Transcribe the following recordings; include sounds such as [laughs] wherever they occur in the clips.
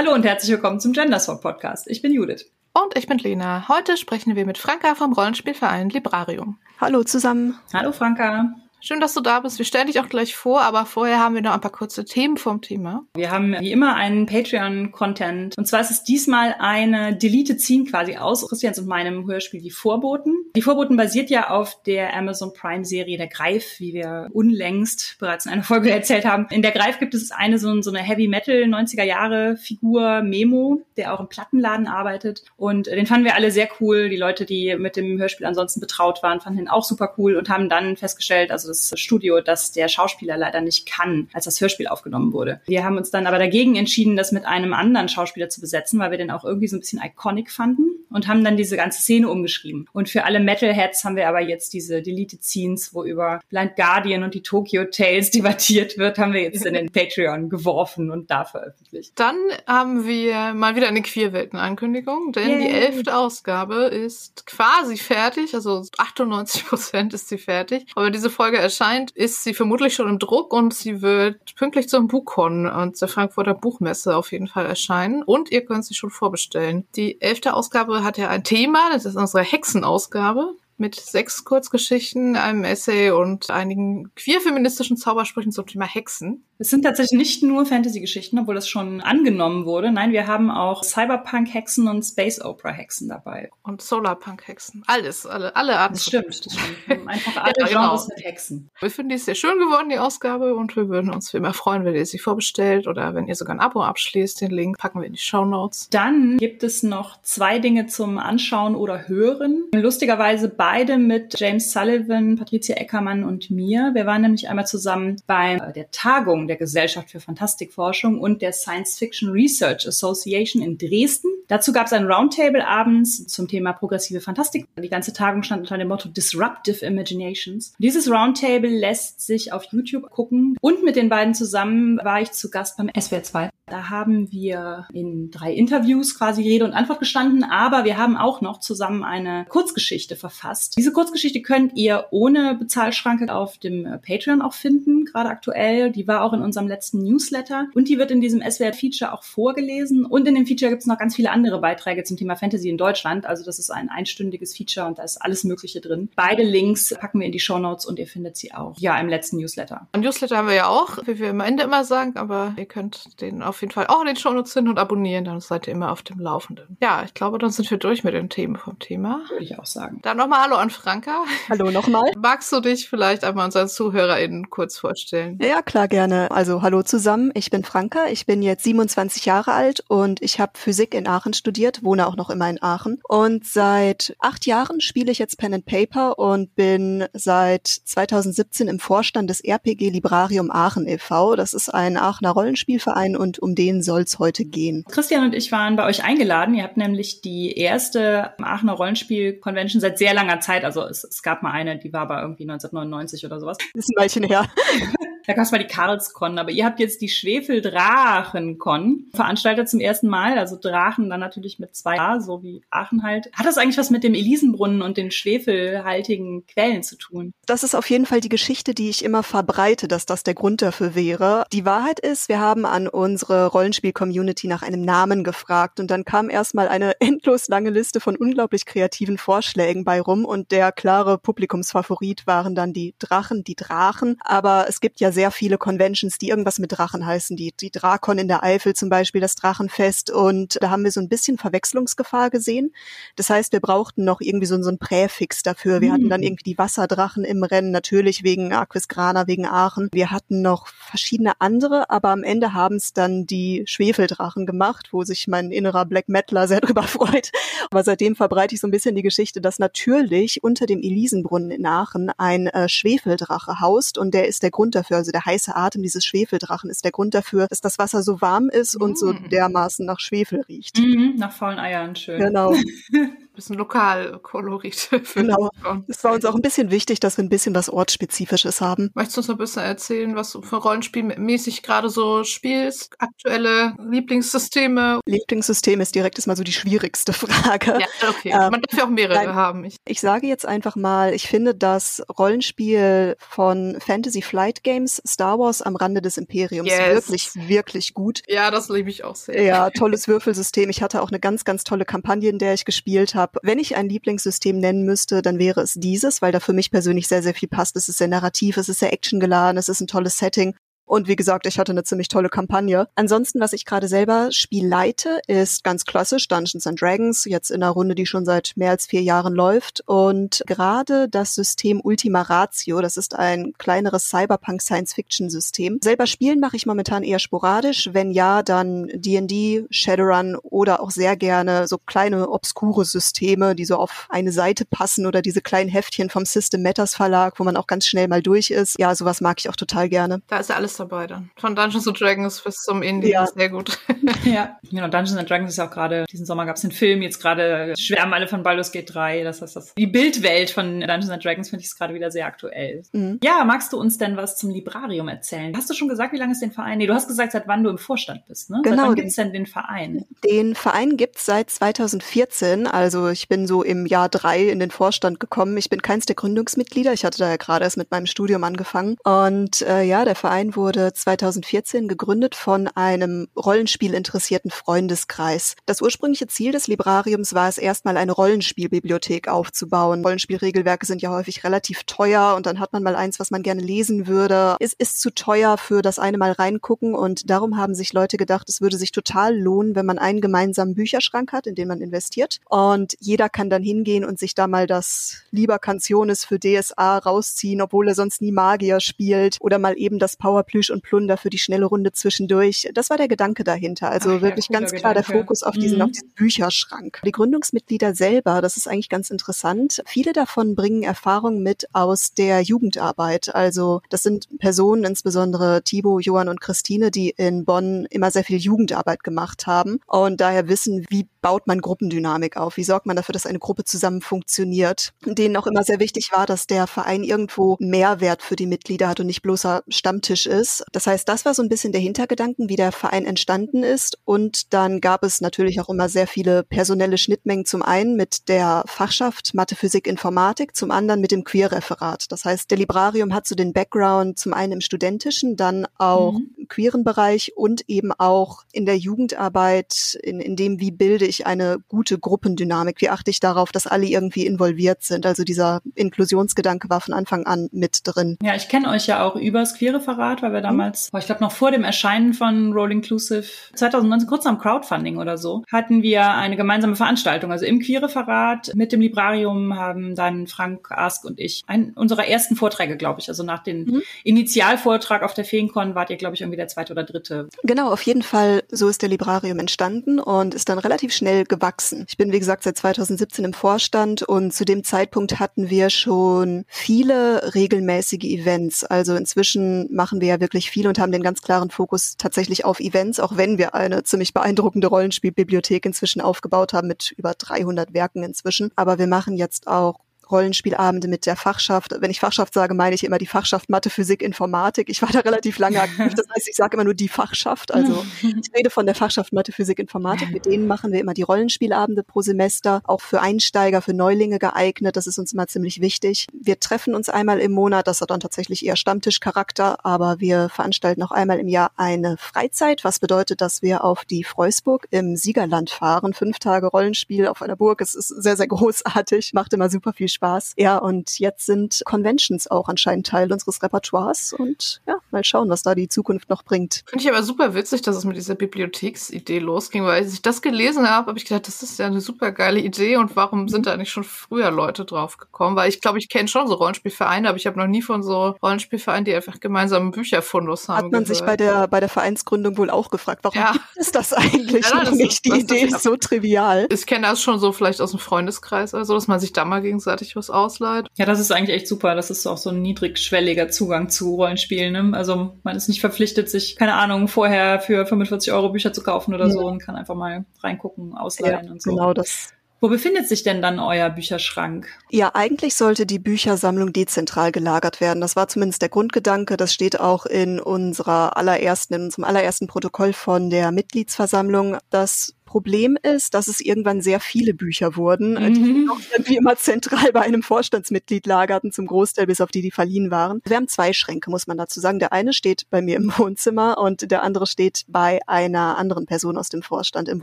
Hallo und herzlich willkommen zum Genderswap Podcast. Ich bin Judith. Und ich bin Lena. Heute sprechen wir mit Franka vom Rollenspielverein Librarium. Hallo zusammen. Hallo Franka. Schön, dass du da bist. Wir stellen dich auch gleich vor, aber vorher haben wir noch ein paar kurze Themen vom Thema. Wir haben wie immer einen Patreon-Content. Und zwar ist es diesmal eine Deleted Scene quasi aus Christians und meinem Hörspiel Die Vorboten. Die Vorboten basiert ja auf der Amazon Prime-Serie Der Greif, wie wir unlängst bereits in einer Folge [laughs] erzählt haben. In Der Greif gibt es eine so, so eine Heavy-Metal 90er-Jahre-Figur Memo, der auch im Plattenladen arbeitet. Und den fanden wir alle sehr cool. Die Leute, die mit dem Hörspiel ansonsten betraut waren, fanden ihn auch super cool und haben dann festgestellt, also das Studio, dass der Schauspieler leider nicht kann, als das Hörspiel aufgenommen wurde. Wir haben uns dann aber dagegen entschieden, das mit einem anderen Schauspieler zu besetzen, weil wir den auch irgendwie so ein bisschen iconic fanden und haben dann diese ganze Szene umgeschrieben. Und für alle Metalheads haben wir aber jetzt diese Deleted Scenes, wo über Blind Guardian und die Tokyo Tales [laughs] debattiert wird, haben wir jetzt in den [laughs] Patreon geworfen und da veröffentlicht. Dann haben wir mal wieder eine Queerwelten-Ankündigung, denn Yay. die elfte Ausgabe ist quasi fertig, also 98 Prozent ist sie fertig. Aber diese Folge erscheint, ist sie vermutlich schon im Druck und sie wird pünktlich zum Buchcon und der Frankfurter Buchmesse auf jeden Fall erscheinen. Und ihr könnt sie schon vorbestellen. Die elfte Ausgabe hat ja ein Thema, das ist unsere Hexenausgabe mit sechs Kurzgeschichten, einem Essay und einigen queer-feministischen Zaubersprüchen zum Thema Hexen. Es sind tatsächlich nicht nur Fantasy-Geschichten, obwohl das schon angenommen wurde. Nein, wir haben auch Cyberpunk-Hexen und Space-Opera-Hexen dabei. Und Solarpunk-Hexen. Alles, alle, alle Arten. Das stimmt, das stimmt. Einfach [laughs] alle ja, genau. Genres mit Hexen. Wir finden die sehr schön geworden, die Ausgabe, und wir würden uns wie immer freuen, wenn ihr sie vorbestellt oder wenn ihr sogar ein Abo abschließt. Den Link packen wir in die Show Notes. Dann gibt es noch zwei Dinge zum Anschauen oder Hören. Lustigerweise beide mit James Sullivan, Patricia Eckermann und mir. Wir waren nämlich einmal zusammen bei der Tagung der Gesellschaft für Fantastikforschung und der Science Fiction Research Association in Dresden. Dazu gab es ein Roundtable abends zum Thema progressive Fantastik. Die ganze Tagung stand unter dem Motto Disruptive Imaginations. Dieses Roundtable lässt sich auf YouTube gucken und mit den beiden zusammen war ich zu Gast beim SWR 2. Da haben wir in drei Interviews quasi Rede und Antwort gestanden, aber wir haben auch noch zusammen eine Kurzgeschichte verfasst. Diese Kurzgeschichte könnt ihr ohne Bezahlschranke auf dem Patreon auch finden, gerade aktuell. Die war auch in unserem letzten Newsletter und die wird in diesem SWR-Feature auch vorgelesen. Und in dem Feature gibt es noch ganz viele andere Beiträge zum Thema Fantasy in Deutschland. Also das ist ein einstündiges Feature und da ist alles Mögliche drin. Beide Links packen wir in die Show Notes und ihr findet sie auch ja im letzten Newsletter. Ein Newsletter haben wir ja auch, wie wir am Ende immer sagen, aber ihr könnt den auf jeden Fall auch in den Show Notes finden und abonnieren, dann seid ihr immer auf dem Laufenden. Ja, ich glaube, dann sind wir durch mit den Themen vom Thema. Würde ich auch sagen. Dann nochmal Hallo an Franka. Hallo nochmal. Magst du dich vielleicht einmal unseren ZuhörerInnen kurz vorstellen? Ja, klar, gerne. Also hallo zusammen, ich bin Franka, ich bin jetzt 27 Jahre alt und ich habe Physik in Aachen studiert, wohne auch noch immer in Aachen. Und seit acht Jahren spiele ich jetzt Pen and Paper und bin seit 2017 im Vorstand des RPG Librarium Aachen e.V. Das ist ein Aachener Rollenspielverein und um den soll es heute gehen. Christian und ich waren bei euch eingeladen. Ihr habt nämlich die erste Aachener Rollenspiel-Convention seit sehr langer Zeit. Also es, es gab mal eine, die war aber irgendwie 1999 oder sowas. Das ist ein Weilchen her. [laughs] Da gab es mal die Karlskon, aber ihr habt jetzt die Schwefeldrachenkon veranstaltet zum ersten Mal. Also Drachen dann natürlich mit zwei A, so wie Aachen halt. Hat das eigentlich was mit dem Elisenbrunnen und den schwefelhaltigen Quellen zu tun? Das ist auf jeden Fall die Geschichte, die ich immer verbreite, dass das der Grund dafür wäre. Die Wahrheit ist, wir haben an unsere Rollenspiel-Community nach einem Namen gefragt und dann kam erstmal eine [laughs] endlos lange Liste von unglaublich kreativen Vorschlägen bei rum und der klare Publikumsfavorit waren dann die Drachen, die Drachen. Aber es gibt ja sehr viele Conventions, die irgendwas mit Drachen heißen. Die, die Drakon in der Eifel zum Beispiel, das Drachenfest. Und da haben wir so ein bisschen Verwechslungsgefahr gesehen. Das heißt, wir brauchten noch irgendwie so, so ein Präfix dafür. Wir mhm. hatten dann hm. irgendwie die Wasserdrachen im Rennen, natürlich wegen Aquisgrana, wegen Aachen. Wir hatten noch verschiedene andere, aber am Ende haben es dann die Schwefeldrachen gemacht, wo sich mein innerer Black Metaler sehr [laughs] drüber freut. Aber seitdem verbreite ich so ein bisschen die Geschichte, dass natürlich unter dem Elisenbrunnen in Aachen ein äh, Schwefeldrache haust und der ist der Grund dafür, also der heiße Atem dieses Schwefeldrachen ist der Grund dafür, dass das Wasser so warm ist und so mm. dermaßen nach Schwefel riecht. Mhm, nach faulen Eiern, schön. Genau. [laughs] bisschen Lokalkolorit. [laughs] Genau. Es war uns auch ein bisschen wichtig, dass wir ein bisschen was Ortsspezifisches haben. Möchtest du uns noch ein bisschen erzählen, was du für Rollenspielmäßig gerade so spielst? Aktuelle Lieblingssysteme? Lieblingssystem ist direkt ist mal so die schwierigste [laughs] Frage. Ja, okay. Ähm, Man darf ja auch mehrere nein, haben. Ich, ich sage jetzt einfach mal, ich finde das Rollenspiel von Fantasy Flight Games Star Wars am Rande des Imperiums yes. wirklich, wirklich gut. Ja, das liebe ich auch sehr. Ja, tolles Würfelsystem. Ich hatte auch eine ganz, ganz tolle Kampagne, in der ich gespielt habe. Wenn ich ein Lieblingssystem nennen müsste, dann wäre es dieses, weil da für mich persönlich sehr, sehr viel passt. Es ist sehr narrativ, es ist sehr actiongeladen, es ist ein tolles Setting. Und wie gesagt, ich hatte eine ziemlich tolle Kampagne. Ansonsten, was ich gerade selber spiel leite, ist ganz klassisch Dungeons and Dragons, jetzt in einer Runde, die schon seit mehr als vier Jahren läuft. Und gerade das System Ultima Ratio, das ist ein kleineres Cyberpunk-Science-Fiction-System. Selber spielen mache ich momentan eher sporadisch. Wenn ja, dann D&D, Shadowrun oder auch sehr gerne so kleine obskure Systeme, die so auf eine Seite passen oder diese kleinen Heftchen vom System Matters Verlag, wo man auch ganz schnell mal durch ist. Ja, sowas mag ich auch total gerne. Da ist ja alles dabei dann. Von Dungeons and Dragons bis zum Indie. Ja. Sehr gut. [laughs] ja, genau. Dungeons and Dragons ist ja auch gerade, diesen Sommer gab es einen Film, jetzt gerade schwärmen alle von Baldur's Gate 3. Das heißt, das, die Bildwelt von Dungeons and Dragons finde ich gerade wieder sehr aktuell. Mhm. Ja, magst du uns denn was zum Librarium erzählen? Hast du schon gesagt, wie lange es den Verein? Nee, du hast gesagt, seit wann du im Vorstand bist, ne? Genau. Seit wann gibt es denn den Verein? Den Verein gibt es seit 2014. Also ich bin so im Jahr drei in den Vorstand gekommen. Ich bin keins der Gründungsmitglieder. Ich hatte da ja gerade erst mit meinem Studium angefangen. Und äh, ja, der Verein wurde wurde 2014 gegründet von einem Rollenspiel-interessierten Freundeskreis. Das ursprüngliche Ziel des Librariums war es erstmal eine Rollenspielbibliothek aufzubauen. Rollenspielregelwerke sind ja häufig relativ teuer und dann hat man mal eins, was man gerne lesen würde. Es ist zu teuer für das eine Mal reingucken und darum haben sich Leute gedacht, es würde sich total lohnen, wenn man einen gemeinsamen Bücherschrank hat, in den man investiert und jeder kann dann hingehen und sich da mal das Lieber Canciones für DSA rausziehen, obwohl er sonst nie Magier spielt oder mal eben das Powerplüsch Plüsch und Plunder für die schnelle Runde zwischendurch. Das war der Gedanke dahinter. Also Ach, wirklich ganz klar Gedanke. der Fokus auf diesen, mhm. auf diesen Bücherschrank. Die Gründungsmitglieder selber, das ist eigentlich ganz interessant. Viele davon bringen Erfahrung mit aus der Jugendarbeit. Also das sind Personen, insbesondere Thibaut, Johann und Christine, die in Bonn immer sehr viel Jugendarbeit gemacht haben und daher wissen, wie baut man Gruppendynamik auf? Wie sorgt man dafür, dass eine Gruppe zusammen funktioniert? Denen auch immer sehr wichtig war, dass der Verein irgendwo Mehrwert für die Mitglieder hat und nicht bloßer Stammtisch ist. Das heißt, das war so ein bisschen der Hintergedanken, wie der Verein entstanden ist. Und dann gab es natürlich auch immer sehr viele personelle Schnittmengen. Zum einen mit der Fachschaft Mathe, Physik, Informatik, zum anderen mit dem Queer-Referat. Das heißt, der Librarium hat so den Background zum einen im studentischen, dann auch mhm. im queeren Bereich und eben auch in der Jugendarbeit, in, in dem, wie bilde ich eine gute Gruppendynamik? Wie achte ich darauf, dass alle irgendwie involviert sind? Also dieser Inklusionsgedanke war von Anfang an mit drin. Ja, ich kenne euch ja auch übers Queerreferat, weil wir mhm. damals, ich glaube noch vor dem Erscheinen von Roll Inclusive 2019, kurz am Crowdfunding oder so, hatten wir eine gemeinsame Veranstaltung. Also im Queerreferat mit dem Librarium haben dann Frank Ask und ich einen unserer ersten Vorträge, glaube ich. Also nach dem mhm. Initialvortrag auf der Feencon wart ihr, glaube ich, irgendwie der zweite oder dritte. Genau, auf jeden Fall. So ist der Librarium entstanden und ist dann relativ schnell gewachsen. Ich bin, wie gesagt, seit 2017 im Vorstand und zu dem Zeitpunkt hatten wir schon viele regelmäßige Events. Also inzwischen machen wir ja wirklich viel und haben den ganz klaren Fokus tatsächlich auf Events, auch wenn wir eine ziemlich beeindruckende Rollenspielbibliothek inzwischen aufgebaut haben mit über 300 Werken inzwischen. Aber wir machen jetzt auch Rollenspielabende mit der Fachschaft. Wenn ich Fachschaft sage, meine ich immer die Fachschaft Mathe, Physik, Informatik. Ich war da relativ lange [laughs] aktiv. Das heißt, ich sage immer nur die Fachschaft. Also [laughs] ich rede von der Fachschaft Mathe, Physik, Informatik. Mit denen machen wir immer die Rollenspielabende pro Semester, auch für Einsteiger, für Neulinge geeignet. Das ist uns immer ziemlich wichtig. Wir treffen uns einmal im Monat. Das hat dann tatsächlich eher Stammtischcharakter, aber wir veranstalten auch einmal im Jahr eine Freizeit, was bedeutet, dass wir auf die Freusburg im Siegerland fahren. Fünf Tage Rollenspiel auf einer Burg. Es ist sehr, sehr großartig. Macht immer super viel Spaß. Spaß. Ja, und jetzt sind Conventions auch anscheinend Teil unseres Repertoires und ja, mal schauen, was da die Zukunft noch bringt. Finde ich aber super witzig, dass es mit dieser Bibliotheksidee losging, weil als ich das gelesen habe, habe ich gedacht, das ist ja eine super geile Idee und warum sind da nicht schon früher Leute drauf gekommen? Weil ich glaube, ich kenne schon so Rollenspielvereine, aber ich habe noch nie von so Rollenspielvereinen, die einfach gemeinsam Bücherfundus haben. Hat man gehört. sich bei der, bei der Vereinsgründung wohl auch gefragt, warum ja. gibt es das eigentlich ja, das nicht? Ist, die Idee ist so trivial. Ich kenne das schon so vielleicht aus dem Freundeskreis oder so, dass man sich da mal gegenseitig sich was ausleiht. Ja, das ist eigentlich echt super. Das ist auch so ein niedrigschwelliger Zugang zu Rollenspielen. Ne? Also man ist nicht verpflichtet, sich, keine Ahnung, vorher für 45 Euro Bücher zu kaufen oder ja. so und kann einfach mal reingucken, ausleihen ja, und so. Genau, das Wo befindet sich denn dann euer Bücherschrank? Ja, eigentlich sollte die Büchersammlung dezentral gelagert werden. Das war zumindest der Grundgedanke. Das steht auch in unserer allerersten, in unserem allerersten Protokoll von der Mitgliedsversammlung. Das Problem ist, dass es irgendwann sehr viele Bücher wurden, mhm. die auch irgendwie immer zentral bei einem Vorstandsmitglied lagerten, zum Großteil bis auf die, die verliehen waren. Wir haben zwei Schränke, muss man dazu sagen. Der eine steht bei mir im [laughs] Wohnzimmer und der andere steht bei einer anderen Person aus dem Vorstand im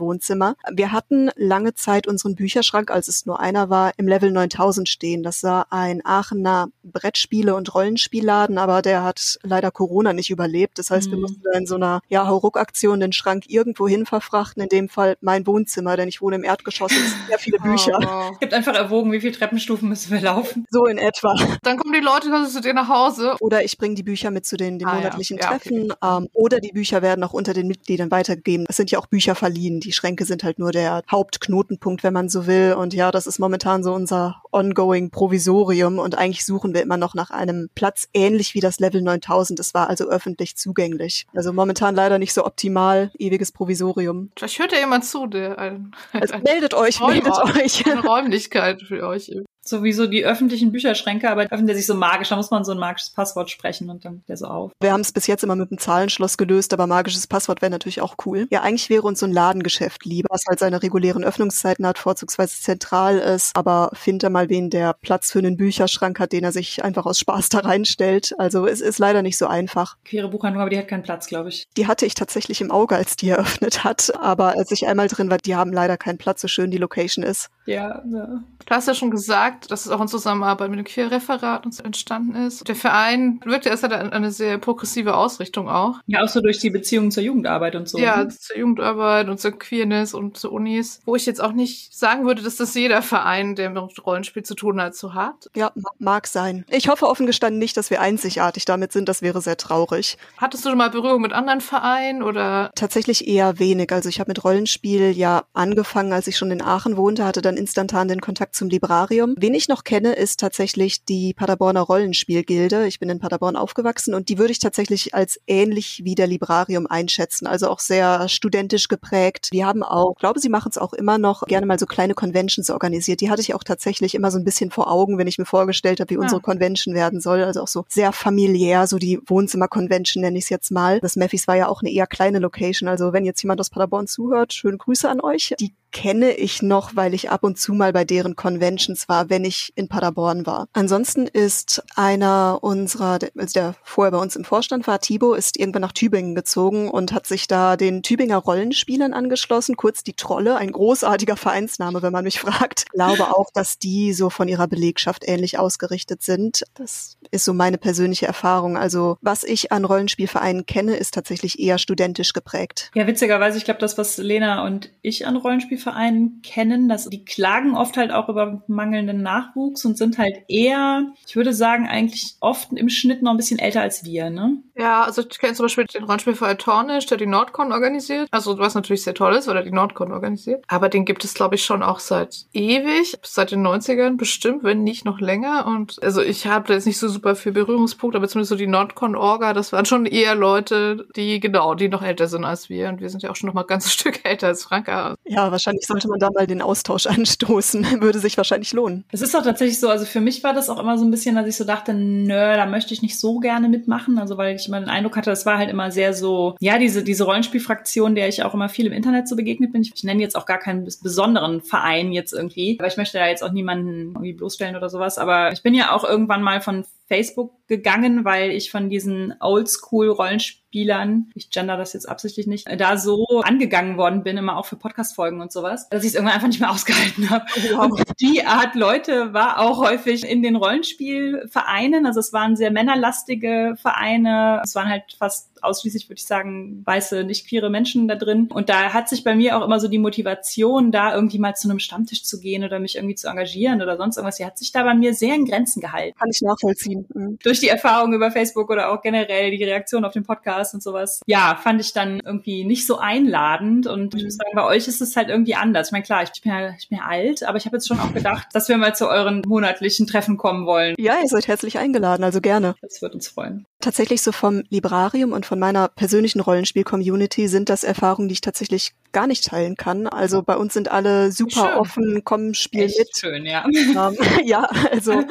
Wohnzimmer. Wir hatten lange Zeit unseren Bücherschrank, als es nur einer war, im Level 9000 stehen. Das war ein Aachener Brettspiele- und Rollenspielladen, aber der hat leider Corona nicht überlebt. Das heißt, mhm. wir mussten in so einer ja, Hauruck-Aktion den Schrank irgendwo hin verfrachten. In dem Fall mein Wohnzimmer, denn ich wohne im Erdgeschoss und es sind sehr viele [laughs] Bücher. Oh. Ich habe einfach erwogen, wie viele Treppenstufen müssen wir laufen. So in etwa. Dann kommen die Leute zu dir nach Hause. Oder ich bringe die Bücher mit zu den, den ah, monatlichen ja. Treffen. Ja, okay. ähm, oder die Bücher werden auch unter den Mitgliedern weitergegeben. Es sind ja auch Bücher verliehen. Die Schränke sind halt nur der Hauptknotenpunkt, wenn man so will. Und ja, das ist momentan so unser ongoing Provisorium. Und eigentlich suchen wir immer noch nach einem Platz ähnlich wie das Level 9000. Es war also öffentlich zugänglich. Also momentan leider nicht so optimal. Ewiges Provisorium. Vielleicht hört ja jemand zu, der ein, also meldet euch, meldet euch. Eine Räumlichkeit für euch sowieso die öffentlichen Bücherschränke, aber öffnet der sich so magisch, da muss man so ein magisches Passwort sprechen und dann geht der so auf. Wir haben es bis jetzt immer mit einem Zahlenschloss gelöst, aber magisches Passwort wäre natürlich auch cool. Ja, eigentlich wäre uns so ein Ladengeschäft lieber, was halt seine regulären Öffnungszeiten hat, vorzugsweise zentral ist, aber findet mal wen, der Platz für einen Bücherschrank hat, den er sich einfach aus Spaß da reinstellt. Also es ist leider nicht so einfach. Queere Buchhandlung, aber die hat keinen Platz, glaube ich. Die hatte ich tatsächlich im Auge, als die eröffnet hat, aber als ich einmal drin war, die haben leider keinen Platz, so schön die Location ist. Ja, ja. Du hast ja schon gesagt, dass es auch in Zusammenarbeit mit dem Queerreferat und so entstanden ist. Der Verein wirkt erst hat eine sehr progressive Ausrichtung auch. Ja, auch so durch die Beziehungen zur Jugendarbeit und so. Ja, ne? zur Jugendarbeit und zur Queerness und zu Unis. Wo ich jetzt auch nicht sagen würde, dass das jeder Verein, der mit Rollenspiel zu tun hat, so hat. Ja, mag sein. Ich hoffe offen gestanden nicht, dass wir einzigartig damit sind. Das wäre sehr traurig. Hattest du schon mal Berührung mit anderen Vereinen oder? Tatsächlich eher wenig. Also ich habe mit Rollenspiel ja angefangen, als ich schon in Aachen wohnte, hatte dann instantan den Kontakt zum Librarium. Wen ich noch kenne, ist tatsächlich die Paderborner Rollenspielgilde. Ich bin in Paderborn aufgewachsen und die würde ich tatsächlich als ähnlich wie der Librarium einschätzen. Also auch sehr studentisch geprägt. Die haben auch, glaube, sie machen es auch immer noch, gerne mal so kleine Conventions organisiert. Die hatte ich auch tatsächlich immer so ein bisschen vor Augen, wenn ich mir vorgestellt habe, wie ja. unsere Convention werden soll. Also auch so sehr familiär, so die Wohnzimmer-Convention nenne ich es jetzt mal. Das Meffis war ja auch eine eher kleine Location. Also wenn jetzt jemand aus Paderborn zuhört, schöne Grüße an euch. Die kenne ich noch, weil ich ab und zu mal bei deren Conventions war, wenn ich in Paderborn war. Ansonsten ist einer unserer, also der vorher bei uns im Vorstand war, Thibaut, ist irgendwann nach Tübingen gezogen und hat sich da den Tübinger Rollenspielern angeschlossen, kurz die Trolle, ein großartiger Vereinsname, wenn man mich fragt. Ich glaube auch, dass die so von ihrer Belegschaft ähnlich ausgerichtet sind. Das ist so meine persönliche Erfahrung. Also was ich an Rollenspielvereinen kenne, ist tatsächlich eher studentisch geprägt. Ja, witzigerweise, ich glaube, das, was Lena und ich an Rollenspiel Rollenspielvereinen kennen, dass die klagen oft halt auch über mangelnden Nachwuchs und sind halt eher, ich würde sagen, eigentlich oft im Schnitt noch ein bisschen älter als wir, ne? Ja, also ich kenne zum Beispiel den Rollenspielverein Tornisch, der die Nordcon organisiert. Also was natürlich sehr toll ist, weil er die Nordcon organisiert. Aber den gibt es, glaube ich, schon auch seit ewig, seit den 90ern bestimmt, wenn nicht noch länger. Und also ich habe da jetzt nicht so super viel Berührungspunkte, aber zumindest so die Nordcon-Orga, das waren schon eher Leute, die genau, die noch älter sind als wir. Und wir sind ja auch schon noch mal ein ganzes [laughs] Stück älter als Franka. Ja, wahrscheinlich wahrscheinlich sollte man da mal den Austausch [laughs] anstoßen. Würde sich wahrscheinlich lohnen. Es ist auch tatsächlich so, also für mich war das auch immer so ein bisschen, dass ich so dachte, nö, da möchte ich nicht so gerne mitmachen. Also weil ich immer den Eindruck hatte, das war halt immer sehr so, ja, diese, diese Rollenspielfraktion, der ich auch immer viel im Internet so begegnet bin. Ich, ich nenne jetzt auch gar keinen besonderen Verein jetzt irgendwie, aber ich möchte da jetzt auch niemanden irgendwie bloßstellen oder sowas. Aber ich bin ja auch irgendwann mal von Facebook gegangen, weil ich von diesen Oldschool-Rollenspielern, ich gender das jetzt absichtlich nicht, da so angegangen worden bin, immer auch für Podcast-Folgen und sowas, dass ich es irgendwann einfach nicht mehr [laughs] ausgehalten habe. Und die Art Leute war auch häufig in den Rollenspielvereinen. Also es waren sehr männerlastige Vereine. Es waren halt fast ausschließlich, würde ich sagen, weiße, nicht queere Menschen da drin. Und da hat sich bei mir auch immer so die Motivation, da irgendwie mal zu einem Stammtisch zu gehen oder mich irgendwie zu engagieren oder sonst irgendwas, die hat sich da bei mir sehr in Grenzen gehalten. Kann ich nachvollziehen. Mhm. Durch die Erfahrung über Facebook oder auch generell die Reaktion auf den Podcast und sowas. Ja, fand ich dann irgendwie nicht so einladend. Und ich muss sagen, bei euch ist es halt irgendwie anders. Ich meine, klar, ich bin ja, ich bin ja alt, aber ich habe jetzt schon auch gedacht, dass wir mal zu euren monatlichen Treffen kommen wollen. Ja, ihr seid herzlich eingeladen, also gerne. Das wird uns freuen. Tatsächlich so vom Librarium und von meiner persönlichen Rollenspiel-Community sind das Erfahrungen, die ich tatsächlich gar nicht teilen kann. Also bei uns sind alle super schön. offen, kommen, spielen Echt mit. Schön, ja. Ähm, [laughs] ja, also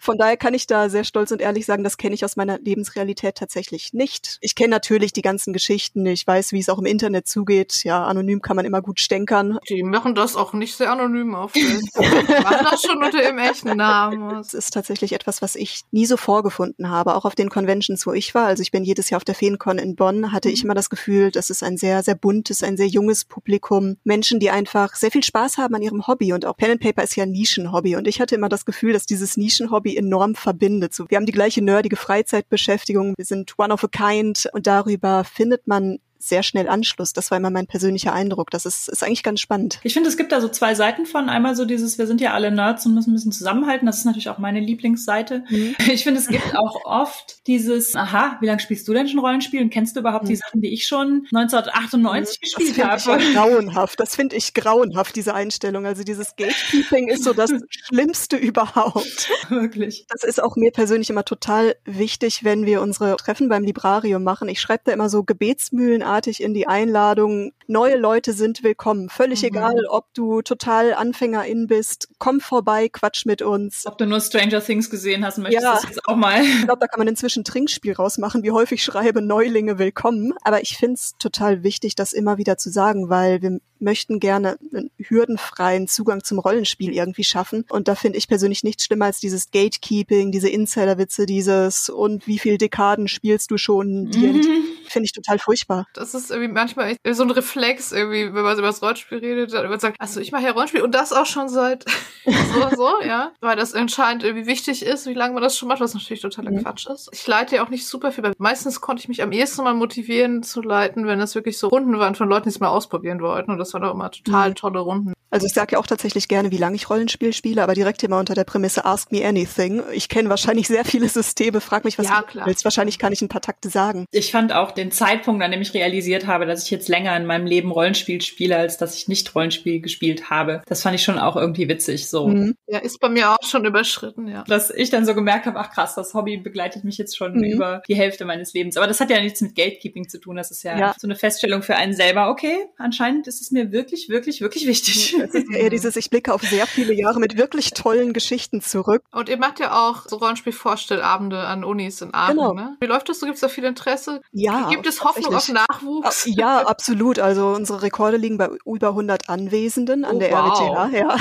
von daher kann ich da sehr stolz und ehrlich sagen, das kenne ich aus meiner Lebensrealität tatsächlich nicht. Ich kenne natürlich die ganzen Geschichten, ich weiß, wie es auch im Internet zugeht. Ja, anonym kann man immer gut stänkern. Die machen das auch nicht sehr anonym auf machen das schon unter ihrem echten Namen. Das ist tatsächlich etwas, was ich nie so vorgefunden habe, auch auf den Conventions, wo ich war. Also ich bin jedes Jahr auf der Feencon in Bonn, hatte ich mhm. immer das Gefühl, das ist ein sehr, sehr buntes, ein sehr junges Publikum. Menschen, die einfach sehr viel Spaß haben an ihrem Hobby und auch Pen and Paper ist ja ein Nischenhobby und ich hatte immer das Gefühl, dass dieses Nischenhobby enorm verbindet. So, wir haben die gleiche nerdige Freizeitbeschäftigung, wir sind one of a kind und darüber findet man sehr schnell Anschluss. Das war immer mein persönlicher Eindruck. Das ist, ist eigentlich ganz spannend. Ich finde, es gibt da so zwei Seiten von. Einmal so dieses, wir sind ja alle Nerds und müssen ein bisschen zusammenhalten. Das ist natürlich auch meine Lieblingsseite. Mhm. Ich finde, es gibt auch oft dieses, aha, wie lange spielst du denn schon Rollenspiel und kennst du überhaupt mhm. die Sachen, die ich schon 1998 mhm. gespielt habe? Das grauenhaft. Das finde ich grauenhaft, diese Einstellung. Also dieses Gatekeeping ist so das [laughs] Schlimmste überhaupt. Wirklich. Das ist auch mir persönlich immer total wichtig, wenn wir unsere Treffen beim Librarium machen. Ich schreibe da immer so Gebetsmühlen großartig in die Einladung. Neue Leute sind willkommen. Völlig mhm. egal, ob du total Anfängerin bist. Komm vorbei, quatsch mit uns. Ob du nur Stranger Things gesehen hast, möchtest ja. du das auch mal. Ich glaube, da kann man inzwischen Trinkspiel rausmachen, wie häufig schreibe Neulinge willkommen. Aber ich finde es total wichtig, das immer wieder zu sagen, weil wir möchten gerne einen hürdenfreien Zugang zum Rollenspiel irgendwie schaffen. Und da finde ich persönlich nichts schlimmer als dieses Gatekeeping, diese Insiderwitze, dieses und wie viel Dekaden spielst du schon? Mhm. Finde ich total furchtbar. Das ist irgendwie manchmal so ein Reflex, irgendwie, wenn man über das Rollenspiel redet, dann man sagt, also ich mache ja Rollenspiel und das auch schon seit [laughs] so, so, ja. Weil das anscheinend irgendwie wichtig ist, wie lange man das schon macht, was natürlich totaler mhm. Quatsch ist. Ich leite ja auch nicht super viel, weil meistens konnte ich mich am ehesten mal motivieren zu leiten, wenn das wirklich so Runden waren von Leuten, die es mal ausprobieren wollten. Und das waren doch immer total mhm. tolle Runden. Also ich sage ja auch tatsächlich gerne, wie lange ich Rollenspiel spiele, aber direkt immer unter der Prämisse Ask me anything. Ich kenne wahrscheinlich sehr viele Systeme, frag mich, was ja, du willst. Wahrscheinlich kann ich ein paar Takte sagen. Ich fand auch den Zeitpunkt, an dem ich realisiert habe, dass ich jetzt länger in meinem Leben Rollenspiel spiele, als dass ich nicht Rollenspiel gespielt habe. Das fand ich schon auch irgendwie witzig. So. Mhm. Ja, ist bei mir auch schon überschritten, ja. Dass ich dann so gemerkt habe, ach krass, das Hobby begleitet mich jetzt schon mhm. über die Hälfte meines Lebens. Aber das hat ja nichts mit Gatekeeping zu tun. Das ist ja, ja. so eine Feststellung für einen selber. Okay, anscheinend ist es mir wirklich, wirklich, wirklich wichtig. Das ist eher dieses, ich blicke auf sehr viele Jahre mit wirklich tollen Geschichten zurück. Und ihr macht ja auch so Rollenspielvorstellabende an Unis in Aachen, genau. ne? Wie läuft das so? Gibt es da viel Interesse? Ja. Gibt es Hoffnung auf Nachwuchs? Ja, absolut. Also unsere Rekorde liegen bei über 100 Anwesenden an oh, der wow. RWTH. Ja.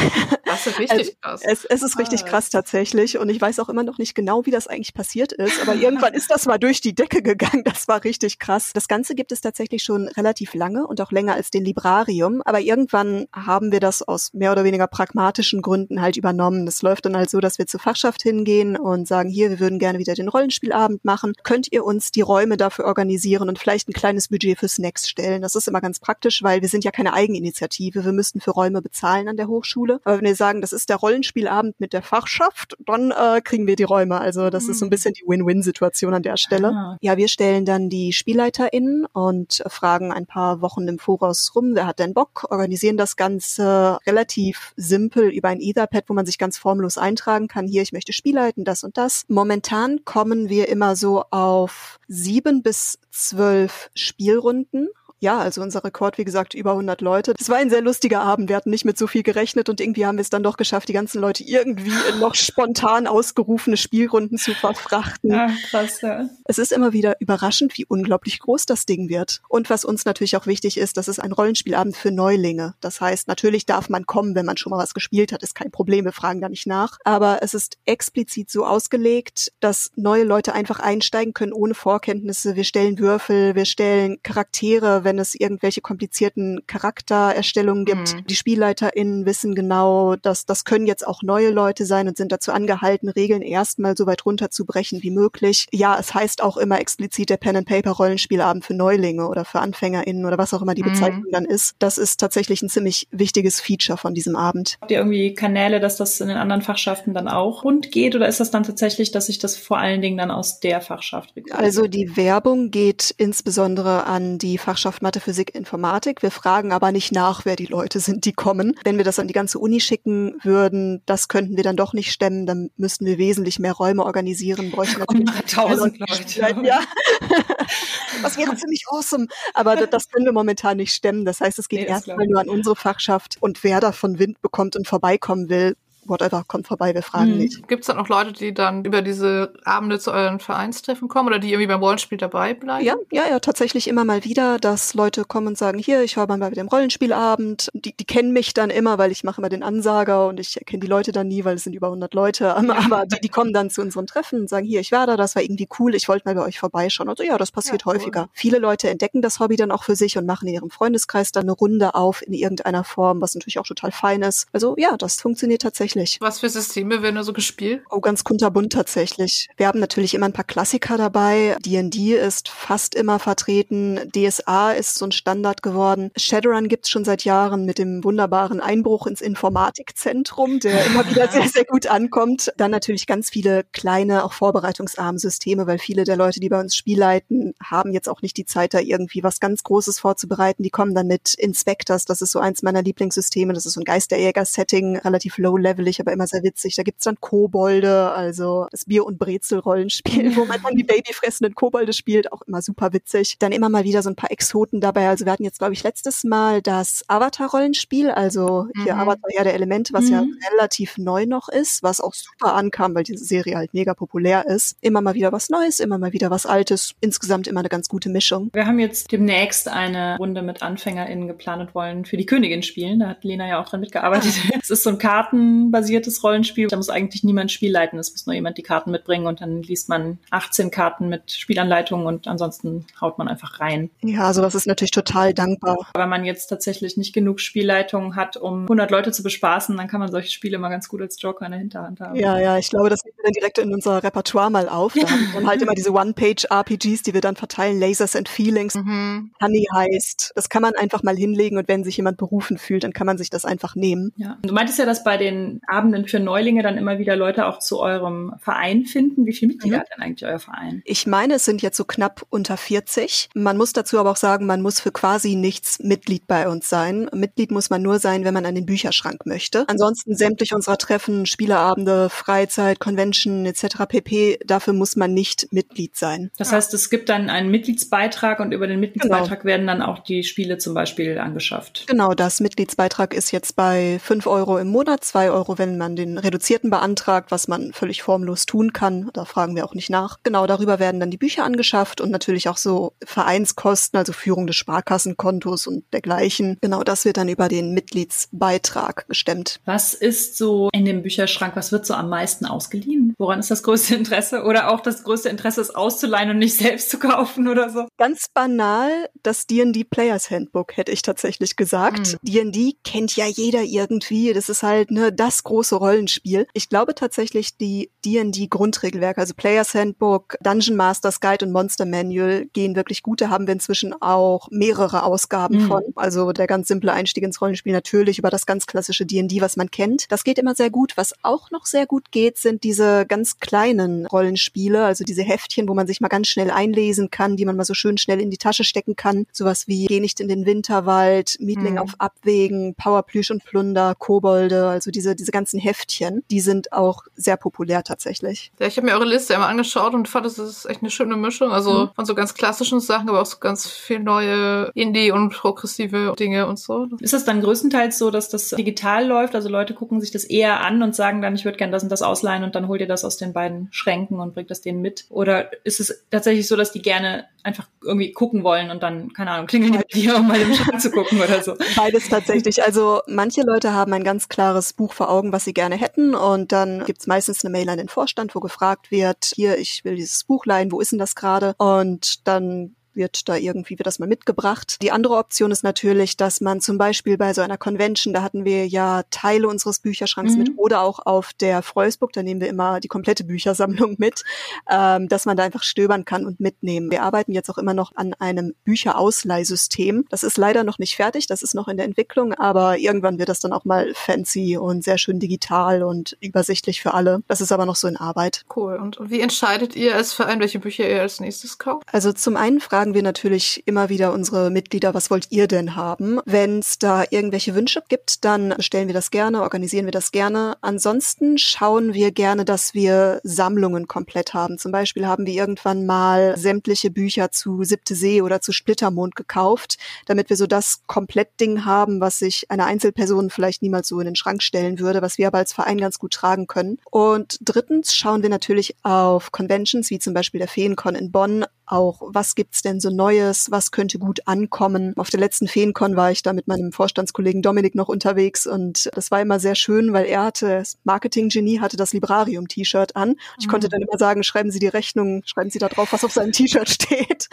Das ist richtig krass. Es, es ist richtig krass tatsächlich. Und ich weiß auch immer noch nicht genau, wie das eigentlich passiert ist. Aber irgendwann ist das mal durch die Decke gegangen. Das war richtig krass. Das Ganze gibt es tatsächlich schon relativ lange und auch länger als den Librarium. Aber irgendwann haben wir das aus mehr oder weniger pragmatischen Gründen halt übernommen. Das läuft dann halt so, dass wir zur Fachschaft hingehen und sagen, hier, wir würden gerne wieder den Rollenspielabend machen. Könnt ihr uns die Räume dafür organisieren und vielleicht ein kleines Budget für Snacks stellen? Das ist immer ganz praktisch, weil wir sind ja keine Eigeninitiative. Wir müssten für Räume bezahlen an der Hochschule. Aber wenn wir sagen, das ist der Rollenspielabend mit der Fachschaft, dann äh, kriegen wir die Räume. Also das mhm. ist so ein hm. bisschen die Win-Win-Situation an der Stelle. Ah. Ja, wir stellen dann die SpielleiterInnen und fragen ein paar Wochen im Voraus rum, wer hat denn Bock, organisieren das Ganze relativ simpel über ein Etherpad, wo man sich ganz formlos eintragen kann. Hier, ich möchte Spielleiten, das und das. Momentan kommen wir immer so auf sieben bis zwölf Spielrunden ja, also unser Rekord, wie gesagt, über 100 Leute. Es war ein sehr lustiger Abend. Wir hatten nicht mit so viel gerechnet und irgendwie haben wir es dann doch geschafft, die ganzen Leute irgendwie in noch spontan ausgerufene Spielrunden zu verfrachten. Ja, krass, ja. Es ist immer wieder überraschend, wie unglaublich groß das Ding wird. Und was uns natürlich auch wichtig ist, das ist ein Rollenspielabend für Neulinge. Das heißt, natürlich darf man kommen, wenn man schon mal was gespielt hat, ist kein Problem, wir fragen da nicht nach. Aber es ist explizit so ausgelegt, dass neue Leute einfach einsteigen können ohne Vorkenntnisse. Wir stellen Würfel, wir stellen Charaktere, wenn wenn es irgendwelche komplizierten Charaktererstellungen gibt. Mhm. Die SpielleiterInnen wissen genau, dass das können jetzt auch neue Leute sein und sind dazu angehalten, Regeln erstmal so weit runterzubrechen wie möglich. Ja, es heißt auch immer explizit der Pen and Paper Rollenspielabend für Neulinge oder für AnfängerInnen oder was auch immer die mhm. Bezeichnung mhm. dann ist. Das ist tatsächlich ein ziemlich wichtiges Feature von diesem Abend. Habt ihr irgendwie Kanäle, dass das in den anderen Fachschaften dann auch rund geht oder ist das dann tatsächlich, dass sich das vor allen Dingen dann aus der Fachschaft rekrutiert? Also die Werbung geht insbesondere an die Fachschaft Mathe, Physik, Informatik. Wir fragen aber nicht nach, wer die Leute sind, die kommen. Wenn wir das an die ganze Uni schicken würden, das könnten wir dann doch nicht stemmen. Dann müssten wir wesentlich mehr Räume organisieren, bräuchten [laughs] natürlich tausend Leute. Ja. [laughs] Was wäre ziemlich awesome. Aber das können wir momentan nicht stemmen. Das heißt, es geht nee, erstmal nur an unsere Fachschaft. Und wer davon Wind bekommt und vorbeikommen will, whatever, kommt vorbei, wir fragen mhm. nicht. Gibt es dann auch Leute, die dann über diese Abende zu euren Vereinstreffen kommen oder die irgendwie beim Rollenspiel dabei bleiben? Ja, ja, ja, tatsächlich immer mal wieder, dass Leute kommen und sagen, hier, ich war mal bei dem Rollenspielabend. Die, die kennen mich dann immer, weil ich mache immer den Ansager und ich kenne die Leute dann nie, weil es sind über 100 Leute. [laughs] Aber die, die, kommen dann zu unseren Treffen und sagen, hier, ich war da, das war irgendwie cool, ich wollte mal bei euch vorbeischauen. Also ja, das passiert ja, cool. häufiger. Viele Leute entdecken das Hobby dann auch für sich und machen in ihrem Freundeskreis dann eine Runde auf in irgendeiner Form, was natürlich auch total fein ist. Also ja, das funktioniert tatsächlich. Was für Systeme werden da so gespielt? Oh, ganz kunterbunt tatsächlich. Wir haben natürlich immer ein paar Klassiker dabei. D&D ist fast immer vertreten. DSA ist so ein Standard geworden. Shadowrun gibt's schon seit Jahren mit dem wunderbaren Einbruch ins Informatikzentrum, der immer wieder sehr, sehr gut ankommt. Dann natürlich ganz viele kleine, auch vorbereitungsarme Systeme, weil viele der Leute, die bei uns Spiel leiten, haben jetzt auch nicht die Zeit, da irgendwie was ganz Großes vorzubereiten. Die kommen dann mit Inspectors. Das ist so eins meiner Lieblingssysteme. Das ist so ein Geisterjäger-Setting, relativ low-levelig, aber immer sehr witzig. Da gibt's dann Kobolde, also das Bier- und Brezel-Rollenspiel, wo man dann die babyfressenden Kobolde spielt, auch immer super witzig. Dann immer mal wieder so ein paar Exoten dabei. Also wir hatten jetzt, glaube ich, letztes Mal das Avatar-Rollenspiel, also hier mhm. Avatar ja der Elemente, was mhm. ja relativ neu noch ist, was auch super ankam, weil diese Serie halt mega populär ist. Immer mal wieder was Neues, immer mal wieder was Altes. Insgesamt immer eine ganz gute Mischung. Wir haben jetzt demnächst eine Runde mit AnfängerInnen geplant und wollen für die Königin spielen. Da hat Lena ja auch dran mitgearbeitet. Es ist so ein kartenbasiertes Rollenspiel Rollenspiel. Da muss eigentlich niemand Spiel leiten. Es muss nur jemand die Karten mitbringen und dann liest man 18 Karten mit Spielanleitungen und ansonsten haut man einfach rein. Ja, sowas ist natürlich total dankbar. Wenn man jetzt tatsächlich nicht genug Spielleitungen hat, um 100 Leute zu bespaßen, dann kann man solche Spiele immer ganz gut als Joker in der Hinterhand haben. Ja, ja, ich glaube, das nehmen wir dann direkt in unser Repertoire mal auf. Da haben halt immer diese One-Page-RPGs, die wir dann verteilen. Lasers and Feelings. Mhm. Honey heißt. Das kann man einfach mal hinlegen und wenn sich jemand berufen fühlt, dann kann man sich das einfach nehmen. Ja. Du meintest ja, dass bei den Abenden für Neulinge dann immer wieder Leute auch zu eurem Verein finden. Wie viele Mitglieder mhm. hat denn eigentlich euer Verein? Ich meine, es sind jetzt so knapp unter 40. Man muss dazu aber auch sagen, man muss für quasi nichts Mitglied bei uns sein. Mitglied muss man nur sein, wenn man an den Bücherschrank möchte. Ansonsten sämtlich unserer Treffen, Spieleabende, Freizeit, Convention etc. pp. Dafür muss man nicht Mitglied sein. Das heißt, es gibt dann einen Mitgliedsbeitrag und über den Mitgliedsbeitrag genau. werden dann auch die Spiele zum Beispiel angeschafft. Genau, das Mitgliedsbeitrag ist jetzt bei 5 Euro im Monat, 2 Euro, wenn man den reduzierten beantragt, was man völlig formlos tun kann. Da fragen wir auch nicht nach. Genau, darüber werden dann die Bücher angeschafft und natürlich auch so Vereinskosten, also Führung des Sparkassenkontos und dergleichen. Genau, das wird dann über den Mitgliedsbeitrag gestemmt. Was ist so in dem Bücherschrank, was wird so am meisten ausgeliehen? Woran ist das größte Interesse? Oder auch das größte Interesse ist auszuleihen und nicht selbst zu kaufen oder so? Ganz banal, das D&D Players Handbook, hätte ich tatsächlich gesagt. D&D hm. kennt ja jeder irgendwie. Das ist halt ne, das große Rollenspiel. Ich glaube tatsächlich, die D&D Grundregelwerke, also Players Handbook, Dungeon Masters Guide und Monster Manual gehen wirklich gut. Da haben wir inzwischen auch mehrere Ausgaben mhm. von. Also der ganz simple Einstieg ins Rollenspiel natürlich über das ganz klassische D&D, was man kennt. Das geht immer sehr gut. Was auch noch sehr gut geht, sind diese ganz kleinen Rollenspiele, also diese Heftchen, wo man sich mal ganz schnell einlesen kann, die man mal so schön schnell in die Tasche stecken kann. Sowas wie Geh nicht in den Winterwald, Mietling mhm. auf Abwägen, Powerplüsch und Plunder, Kobolde, also diese, diese ganzen Heftchen, die sind auch sehr populär tatsächlich. Ja, ich habe mir eure Liste einmal angeschaut und fand, es ist echt eine schöne Mischung. Also mhm. von so ganz klassischen Sachen, aber auch so ganz viel neue Indie- und progressive Dinge und so. Ist das dann größtenteils so, dass das digital läuft? Also Leute gucken sich das eher an und sagen dann, ich würde gerne das und das ausleihen und dann holt ihr das aus den beiden Schränken und bringt das denen mit? Oder ist es tatsächlich so, dass die gerne einfach irgendwie gucken wollen und dann, keine Ahnung, klingeln die bei dir, um mal im Schrank zu gucken oder so? Beides tatsächlich. Also manche Leute haben ein ganz klares Buch vor Augen, was sie gerne hätten und dann gibt's meistens eine Mail an den Vorstand, wo gefragt wird, hier, ich will dieses Buch leihen, wo ist denn das gerade? Und dann wird da irgendwie wird das mal mitgebracht. Die andere Option ist natürlich, dass man zum Beispiel bei so einer Convention, da hatten wir ja Teile unseres Bücherschranks mhm. mit oder auch auf der Freusburg, da nehmen wir immer die komplette Büchersammlung [laughs] mit, ähm, dass man da einfach stöbern kann und mitnehmen. Wir arbeiten jetzt auch immer noch an einem Bücherausleihsystem. Das ist leider noch nicht fertig, das ist noch in der Entwicklung, aber irgendwann wird das dann auch mal fancy und sehr schön digital und übersichtlich für alle. Das ist aber noch so in Arbeit. Cool. Und wie entscheidet ihr als Verein, welche Bücher ihr als nächstes kauft? Also zum einen fragen fragen wir natürlich immer wieder unsere Mitglieder, was wollt ihr denn haben? Wenn es da irgendwelche Wünsche gibt, dann stellen wir das gerne, organisieren wir das gerne. Ansonsten schauen wir gerne, dass wir Sammlungen komplett haben. Zum Beispiel haben wir irgendwann mal sämtliche Bücher zu Siebte See oder zu Splittermond gekauft, damit wir so das Komplettding haben, was sich eine Einzelperson vielleicht niemals so in den Schrank stellen würde, was wir aber als Verein ganz gut tragen können. Und drittens schauen wir natürlich auf Conventions, wie zum Beispiel der Feencon in Bonn, auch, was gibt's denn so Neues, was könnte gut ankommen. Auf der letzten Feencon war ich da mit meinem Vorstandskollegen Dominik noch unterwegs und das war immer sehr schön, weil er hatte, das Marketing-Genie hatte das Librarium-T-Shirt an. Ich mhm. konnte dann immer sagen, schreiben Sie die Rechnung, schreiben Sie da drauf, was auf seinem T-Shirt steht.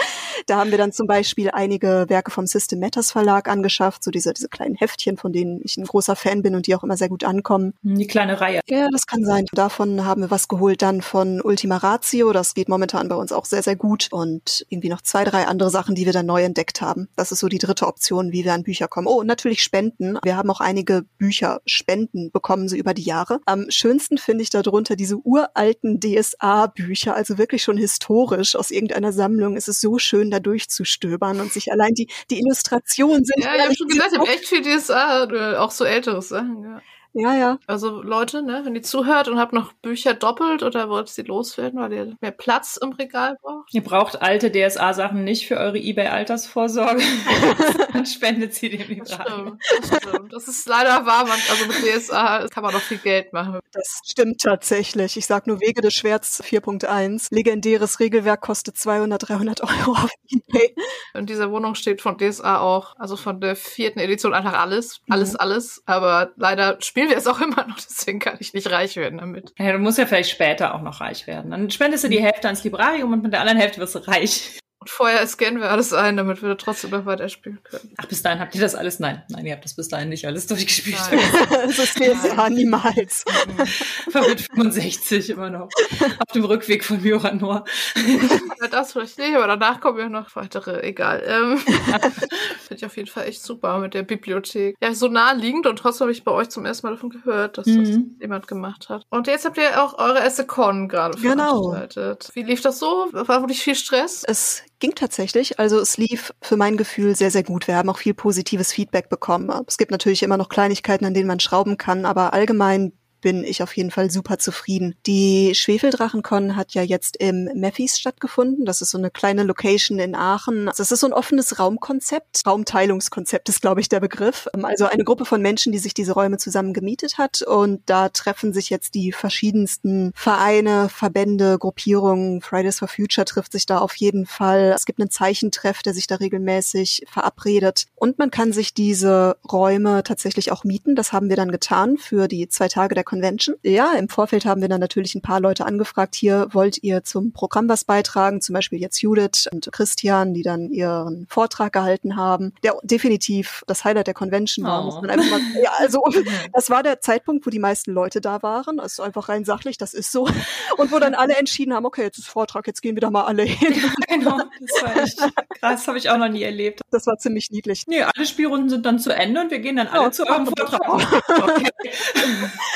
Da haben wir dann zum Beispiel einige Werke vom System Matters Verlag angeschafft, so diese, diese kleinen Heftchen, von denen ich ein großer Fan bin und die auch immer sehr gut ankommen. Die kleine Reihe. Ja, das kann sein. Davon haben wir was geholt dann von Ultima Ratio. Das geht momentan bei uns auch sehr, sehr gut und irgendwie noch zwei, drei andere Sachen, die wir dann neu entdeckt haben. Das ist so die dritte Option, wie wir an Bücher kommen. Oh, und natürlich Spenden. Wir haben auch einige Bücher Spenden bekommen, so über die Jahre. Am schönsten finde ich darunter diese uralten DSA-Bücher, also wirklich schon historisch aus irgendeiner Sammlung. Es ist so schön, da durchzustöbern und sich allein die, die Illustrationen sind. Ja, ich habe schon gesagt, ich habe echt viel DSA, auch so ältere Sachen, ja. Ja, ja. Also Leute, ne, wenn ihr zuhört und habt noch Bücher doppelt oder wollt sie loswerden, weil ihr mehr Platz im Regal braucht. Ihr braucht alte DSA-Sachen nicht für eure eBay-Altersvorsorge. [laughs] Dann spendet sie dem Librario. Das, das ist leider wahr, man, also mit DSA kann man noch viel Geld machen. Das stimmt tatsächlich. Ich sag nur Wege des Schwerts 4.1. Legendäres Regelwerk kostet 200, 300 Euro auf eBay. In dieser Wohnung steht von DSA auch, also von der vierten Edition einfach alles, alles, mhm. alles. Aber leider spielt spielen wir es auch immer noch, deswegen kann ich nicht reich werden damit. Ja, du musst ja vielleicht später auch noch reich werden. Dann spendest du die Hälfte ans Librarium und mit der anderen Hälfte wirst du reich. Und vorher scannen wir alles ein, damit wir trotzdem noch weiterspielen können. Ach, bis dahin habt ihr das alles? Nein, nein, ihr habt das bis dahin nicht alles durchgespielt. das [laughs] [laughs] ist DSA niemals. [laughs] Verrückt 65 immer noch. Auf dem Rückweg von Mioranor. ja, das vielleicht nicht, aber danach kommen ja noch weitere, egal. Ähm, Finde ich auf jeden Fall echt super mit der Bibliothek. Ja, so naheliegend und trotzdem habe ich bei euch zum ersten Mal davon gehört, dass mhm. das jemand gemacht hat. Und jetzt habt ihr auch eure erste Con gerade genau. veranstaltet. Wie lief das so? War wirklich viel Stress? Es ging tatsächlich. Also es lief für mein Gefühl sehr, sehr gut. Wir haben auch viel positives Feedback bekommen. Es gibt natürlich immer noch Kleinigkeiten, an denen man schrauben kann, aber allgemein bin ich auf jeden Fall super zufrieden. Die Schwefeldrachencon hat ja jetzt im Meffis stattgefunden. Das ist so eine kleine Location in Aachen. Das ist so ein offenes Raumkonzept. Raumteilungskonzept ist, glaube ich, der Begriff. Also eine Gruppe von Menschen, die sich diese Räume zusammen gemietet hat. Und da treffen sich jetzt die verschiedensten Vereine, Verbände, Gruppierungen. Fridays for Future trifft sich da auf jeden Fall. Es gibt einen Zeichentreff, der sich da regelmäßig verabredet. Und man kann sich diese Räume tatsächlich auch mieten. Das haben wir dann getan für die zwei Tage der Convention. Ja, im Vorfeld haben wir dann natürlich ein paar Leute angefragt, hier wollt ihr zum Programm was beitragen, zum Beispiel jetzt Judith und Christian, die dann ihren Vortrag gehalten haben. Der definitiv das Highlight der Convention war, oh. muss man einfach mal, ja, also [laughs] das war der Zeitpunkt, wo die meisten Leute da waren. Also einfach rein sachlich, das ist so. Und wo dann alle entschieden haben, okay, jetzt ist Vortrag, jetzt gehen wir da mal alle hin. Ja, genau, das war echt krass, habe ich auch noch nie erlebt. Das war ziemlich niedlich. Nee, alle Spielrunden sind dann zu Ende und wir gehen dann alle oh, zu eurem Vortrag. [laughs] Okay.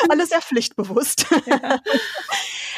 alle sehr pflichtbewusst. [laughs] Ja.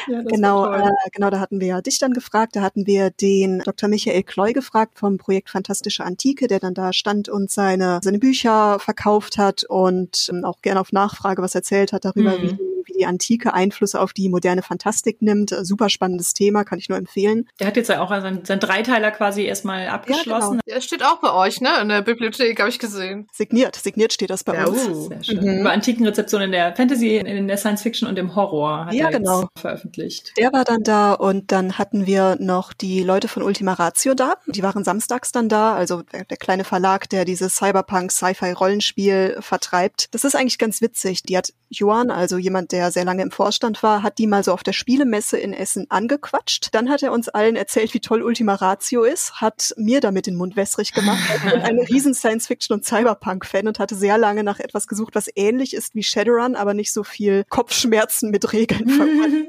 Ja, genau, äh, genau, da hatten wir ja dich dann gefragt, da hatten wir den Dr. Michael Kloy gefragt vom Projekt Fantastische Antike, der dann da stand und seine, seine Bücher verkauft hat und ähm, auch gerne auf Nachfrage was erzählt hat darüber, mhm. wie die Antike Einflüsse auf die moderne Fantastik nimmt. Super spannendes Thema, kann ich nur empfehlen. Der hat jetzt ja auch seinen, seinen Dreiteiler quasi erstmal abgeschlossen. Ja, genau. Der steht auch bei euch, ne? In der Bibliothek, habe ich gesehen. Signiert, signiert steht das bei ja, uns. Uh, sehr schön. Mhm. Über Antikenrezeption in der Fantasy, in der Science Fiction und im Horror hat ja, er genau. veröffentlicht. Der war dann da und dann hatten wir noch die Leute von Ultima Ratio da. Die waren samstags dann da, also der, der kleine Verlag, der dieses Cyberpunk Sci-Fi Rollenspiel vertreibt. Das ist eigentlich ganz witzig. Die hat Johan, also jemand, der sehr lange im Vorstand war, hat die mal so auf der Spielemesse in Essen angequatscht. Dann hat er uns allen erzählt, wie toll Ultima Ratio ist, hat mir damit den Mund wässrig gemacht. [laughs] Ich bin ein riesen Science-Fiction- und Cyberpunk-Fan und hatte sehr lange nach etwas gesucht, was ähnlich ist wie Shadowrun, aber nicht so viel Kopfschmerzen mit Regeln verbunden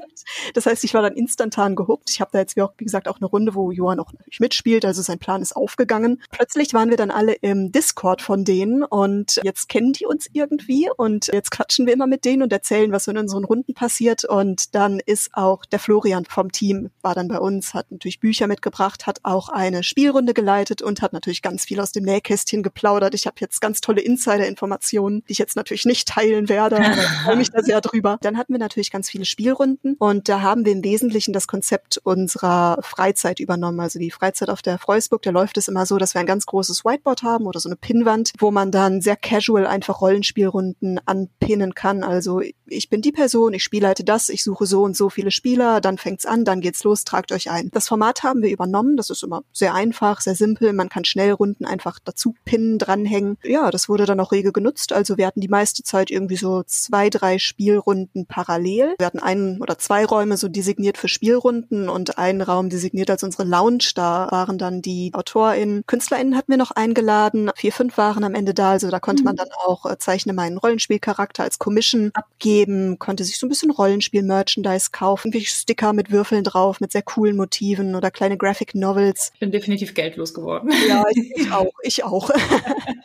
Das heißt, ich war dann instantan gehuckt. Ich habe da jetzt, wie, auch, wie gesagt, auch eine Runde, wo Johann auch natürlich mitspielt, also sein Plan ist aufgegangen. Plötzlich waren wir dann alle im Discord von denen und jetzt kennen die uns irgendwie und jetzt quatschen wir immer mit denen und erzählen, was so in unseren Runden passiert. Und dann ist auch der Florian vom Team, war dann bei uns, hat natürlich Bücher mitgebracht, hat auch eine Spielrunde geleitet und hat natürlich ganz viel aus dem Nähkästchen geplaudert. Ich habe jetzt ganz tolle Insider-Informationen, die ich jetzt natürlich nicht teilen werde, freue mich da sehr drüber. Dann hatten wir natürlich ganz viele Spielrunden und da haben wir im Wesentlichen das Konzept unserer Freizeit übernommen. Also die Freizeit auf der Freusburg, da läuft es immer so, dass wir ein ganz großes Whiteboard haben oder so eine Pinnwand, wo man dann sehr casual einfach Rollenspielrunden anpinnen kann. Also ich bin die Person, ich spielleite das, ich suche so und so viele Spieler, dann fängt's an, dann geht's los, tragt euch ein. Das Format haben wir übernommen, das ist immer sehr einfach, sehr simpel, man kann schnell Runden einfach dazu pinnen, dranhängen. Ja, das wurde dann auch rege genutzt, also wir hatten die meiste Zeit irgendwie so zwei, drei Spielrunden parallel. Wir hatten einen oder zwei Räume so designiert für Spielrunden und einen Raum designiert als unsere Lounge. Da waren dann die AutorInnen, KünstlerInnen hatten wir noch eingeladen, vier, fünf waren am Ende da, also da konnte man mhm. dann auch äh, zeichne meinen Rollenspielcharakter als Commission abgeben, konnte sich so ein bisschen Rollenspiel-Merchandise kaufen, wie Sticker mit Würfeln drauf, mit sehr coolen Motiven oder kleine Graphic Novels. Ich bin definitiv geldlos geworden. Ja, [laughs] ich auch, ich auch. [laughs]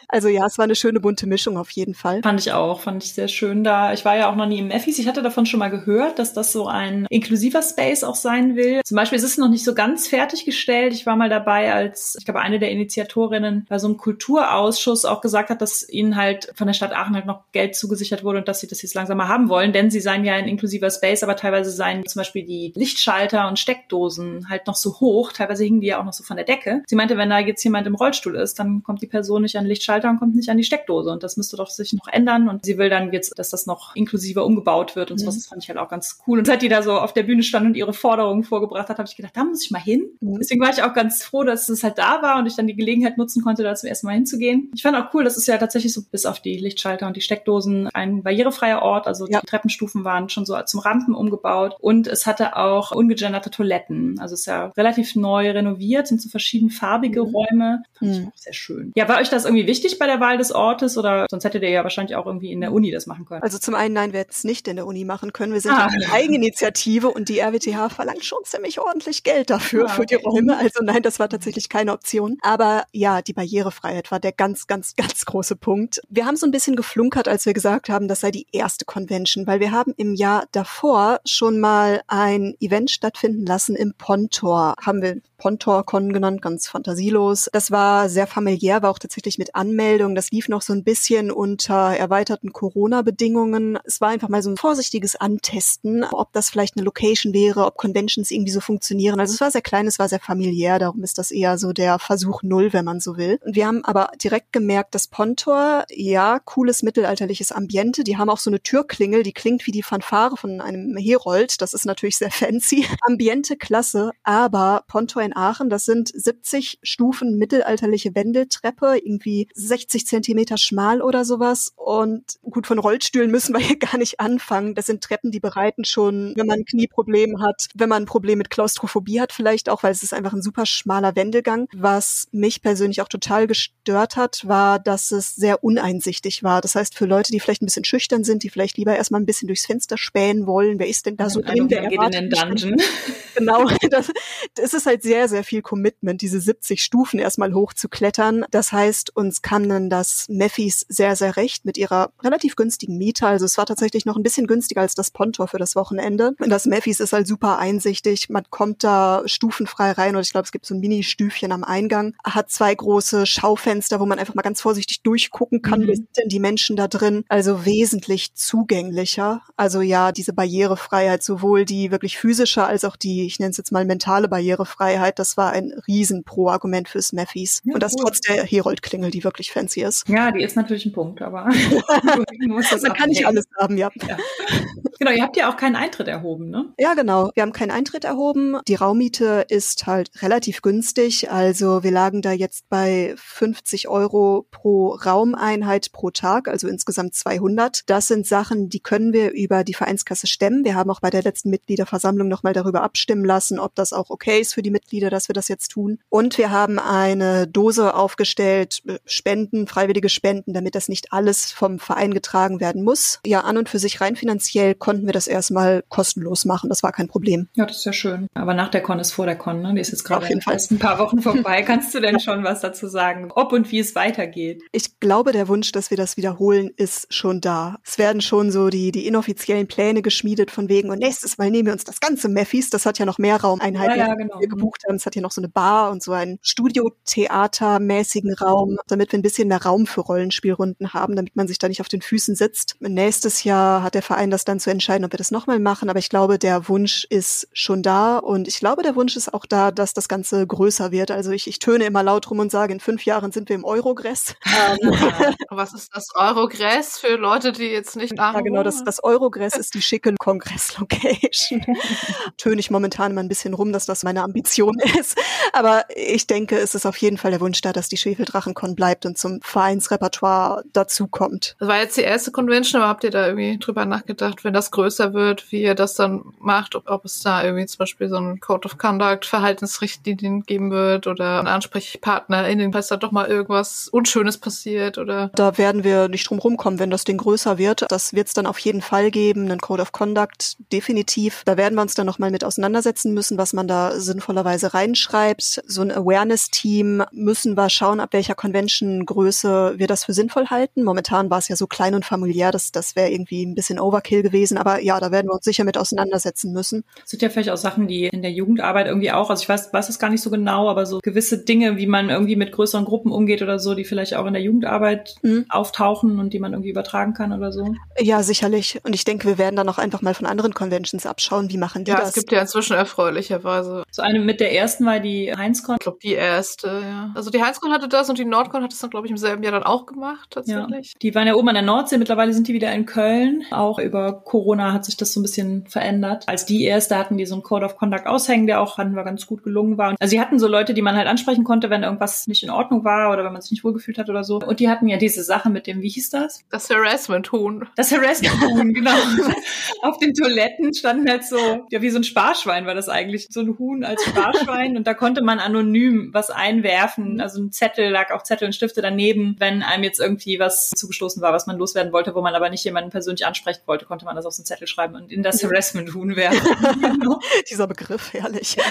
Also ja, es war eine schöne bunte Mischung auf jeden Fall. Fand ich auch, fand ich sehr schön da. Ich war ja auch noch nie im Meffis. Ich hatte davon schon mal gehört, dass das so ein inklusiver Space auch sein will. Zum Beispiel ist es noch nicht so ganz fertiggestellt. Ich war mal dabei, als ich glaube eine der Initiatorinnen bei so einem Kulturausschuss auch gesagt hat, dass ihnen halt von der Stadt Aachen halt noch Geld zugesichert wurde und dass sie das jetzt langsam mal haben wollen, denn sie seien ja ein inklusiver Space, aber teilweise seien zum Beispiel die Lichtschalter und Steckdosen halt noch so hoch. Teilweise hingen die ja auch noch so von der Decke. Sie meinte, wenn da jetzt jemand im Rollstuhl ist, dann kommt die Person nicht an Lichtschalter Schalter und kommt nicht an die Steckdose. Und das müsste doch sich noch ändern. Und sie will dann jetzt, dass das noch inklusiver umgebaut wird und mhm. sowas. Das fand ich halt auch ganz cool. Und seit die da so auf der Bühne stand und ihre Forderungen vorgebracht hat, habe ich gedacht, da muss ich mal hin. Mhm. Deswegen war ich auch ganz froh, dass es halt da war und ich dann die Gelegenheit nutzen konnte, da zum ersten Mal hinzugehen. Ich fand auch cool, das ist ja tatsächlich so bis auf die Lichtschalter und die Steckdosen ein barrierefreier Ort. Also ja. die Treppenstufen waren schon so zum Rampen umgebaut und es hatte auch ungegenderte Toiletten. Also es ist ja relativ neu renoviert, sind so verschiedenfarbige mhm. Räume. Fand ich mhm. auch sehr schön. Ja, war euch das irgendwie wichtig bei der Wahl des Ortes oder sonst hättet ihr ja wahrscheinlich auch irgendwie in der Uni das machen können? Also zum einen, nein, wir hätten es nicht in der Uni machen können. Wir sind ah. eine Eigeninitiative und die RWTH verlangt schon ziemlich ordentlich Geld dafür, ah, okay. für die Räume. Also nein, das war tatsächlich keine Option. Aber ja, die Barrierefreiheit war der ganz, ganz, ganz große Punkt. Wir haben so ein bisschen geflunkert, als wir gesagt haben, das sei die erste Convention, weil wir haben im Jahr davor schon mal ein Event stattfinden lassen im Pontor. Haben wir Pontor-Con genannt, ganz fantasielos. Das war sehr familiär, war auch tatsächlich mit Anmeldung. Das lief noch so ein bisschen unter erweiterten Corona-Bedingungen. Es war einfach mal so ein vorsichtiges Antesten, ob das vielleicht eine Location wäre, ob Conventions irgendwie so funktionieren. Also es war sehr klein, es war sehr familiär, darum ist das eher so der Versuch Null, wenn man so will. Und wir haben aber direkt gemerkt, dass Pontor, ja, cooles mittelalterliches Ambiente. Die haben auch so eine Türklingel, die klingt wie die Fanfare von einem Herold. Das ist natürlich sehr fancy. [laughs] Ambiente klasse, aber Pontor in Aachen, das sind 70 Stufen mittelalterliche Wendeltreppe, irgendwie 60 Zentimeter schmal oder sowas. Und gut, von Rollstühlen müssen wir hier [laughs] gar nicht anfangen. Das sind Treppen, die bereiten schon, wenn man ein Knieproblem hat, wenn man ein Problem mit Klaustrophobie hat vielleicht auch, weil es ist einfach ein super schmaler Wendelgang. Was mich persönlich auch total gestört hat, war, dass es sehr uneinsichtig war. Das heißt, für Leute, die vielleicht ein bisschen schüchtern sind, die vielleicht lieber erstmal ein bisschen durchs Fenster spähen wollen, wer ist denn da so drin? Der geht in den Dungeon. Genau, [laughs] das, das ist halt sehr, sehr viel Commitment, diese 70 Stufen erstmal hochzuklettern. Das heißt, uns kam dann das Meffis sehr, sehr recht mit ihrer relativ günstigen Miete. Also es war tatsächlich noch ein bisschen günstiger als das Pontor für das Wochenende. Und das Meffis ist halt super einsichtig. Man kommt da stufenfrei rein und ich glaube, es gibt so ein Mini-Stüfchen am Eingang. Hat zwei große Schaufenster, wo man einfach mal ganz vorsichtig durchgucken kann, mhm. wie sind denn die Menschen da drin. Also wesentlich zugänglicher. Also ja, diese Barrierefreiheit, sowohl die wirklich physische als auch die, ich nenne es jetzt mal mentale Barrierefreiheit, das war ein riesen Pro-Argument fürs Meffis. Ja, und das cool. trotz der Herold-Klingel, die wirklich fancy ist. Ja, die ist natürlich ein Punkt, aber [laughs] [laughs] man kann nicht alles haben, ja. ja. Genau, ihr habt ja auch keinen Eintritt erhoben, ne? Ja, genau. Wir haben keinen Eintritt erhoben. Die Raummiete ist halt relativ günstig. Also wir lagen da jetzt bei 50 Euro pro Raumeinheit pro Tag, also insgesamt 200. Das sind Sachen, die können wir über die Vereinskasse stemmen. Wir haben auch bei der letzten Mitgliederversammlung nochmal darüber abstimmen lassen, ob das auch okay ist für die Mitglieder, dass wir das jetzt tun. Und wir haben eine Dose aufgestellt, äh, Spenden, freiwillige Spenden, damit das nicht alles vom Verein getragen werden muss. Ja, an und für sich rein finanziell konnten konnten wir das erstmal kostenlos machen. Das war kein Problem. Ja, das ist ja schön. Aber nach der Con ist vor der Con, ne? Die ist jetzt gerade erst ein paar Wochen vorbei. [laughs] Kannst du denn schon was dazu sagen, ob und wie es weitergeht? Ich glaube, der Wunsch, dass wir das wiederholen, ist schon da. Es werden schon so die, die inoffiziellen Pläne geschmiedet von wegen und nächstes Mal nehmen wir uns das ganze Meffis. Das hat ja noch mehr Raumeinheiten, ja, ja, genau. wir gebucht haben. Es hat hier noch so eine Bar und so einen Studiotheatermäßigen Raum, damit wir ein bisschen mehr Raum für Rollenspielrunden haben, damit man sich da nicht auf den Füßen sitzt. Nächstes Jahr hat der Verein das dann zu entscheiden, ob wir das nochmal machen. Aber ich glaube, der Wunsch ist schon da und ich glaube, der Wunsch ist auch da, dass das Ganze größer wird. Also ich, ich töne immer laut rum und sage, in fünf Jahren sind wir im Eurogress. Ähm, [laughs] Was ist das Eurogress für Leute, die jetzt nicht Ja, genau, das, das Eurogress ist die schicke Kongress-Location. [laughs] töne ich momentan immer ein bisschen rum, dass das meine Ambition [laughs] ist. Aber ich denke, es ist auf jeden Fall der Wunsch da, dass die Schwefeldrachenkon bleibt und zum Vereinsrepertoire dazukommt. Das war jetzt die erste Convention, aber habt ihr da irgendwie drüber nachgedacht, wenn das größer wird, wie ihr das dann macht, ob, ob es da irgendwie zum Beispiel so ein Code of Conduct, Verhaltensrichtlinien geben wird oder ein Ansprechpartner in den, falls da doch mal irgendwas Unschönes passiert oder? Da werden wir nicht drum rumkommen, wenn das Ding größer wird. Das wird es dann auf jeden Fall geben, einen Code of Conduct, definitiv. Da werden wir uns dann nochmal mit auseinandersetzen müssen, was man da sinnvollerweise reinschreibt. So ein Awareness-Team müssen wir schauen, ab welcher Convention-Größe wir das für sinnvoll halten. Momentan war es ja so klein und familiär, dass das wäre irgendwie ein bisschen Overkill gewesen. Aber ja, da werden wir uns sicher mit auseinandersetzen müssen. Es sind ja vielleicht auch Sachen, die in der Jugendarbeit irgendwie auch, also ich weiß, weiß es gar nicht so genau, aber so gewisse Dinge, wie man irgendwie mit größeren Gruppen umgeht oder so, die vielleicht auch in der Jugendarbeit mhm. auftauchen und die man irgendwie übertragen kann oder so. Ja, sicherlich. Und ich denke, wir werden dann auch einfach mal von anderen Conventions abschauen, wie machen die ja, das. Ja, es gibt ja inzwischen erfreulicherweise. So eine mit der ersten war die Heinzcon. Ich glaube, die erste, ja. Also die Heinzcon hatte das und die Nordcon hat es dann, glaube ich, im selben Jahr dann auch gemacht, tatsächlich. Ja. Die waren ja oben an der Nordsee, mittlerweile sind die wieder in Köln. Auch über Corona hat sich das so ein bisschen verändert. Als die erste hatten die so einen Code of Conduct aushängen, der auch hatten wir ganz gut gelungen war. Also sie hatten so Leute, die man halt ansprechen konnte, wenn irgendwas nicht in Ordnung war oder wenn man sich nicht wohlgefühlt hat oder so. Und die hatten ja diese Sache mit dem, wie hieß das? Das Harassment-Huhn. Das Harassment-Huhn, genau. [laughs] Auf den Toiletten standen halt so, ja, wie so ein Sparschwein war das eigentlich. So ein Huhn als Sparschwein. Und da konnte man anonym was einwerfen. Also ein Zettel, lag auch Zettel und Stifte daneben. Wenn einem jetzt irgendwie was zugestoßen war, was man loswerden wollte, wo man aber nicht jemanden persönlich ansprechen wollte, konnte man das auf einen Zettel schreiben und in das Harassment-Huhn werfen. [laughs] [laughs] Dieser Begriff, herrlich. Ja.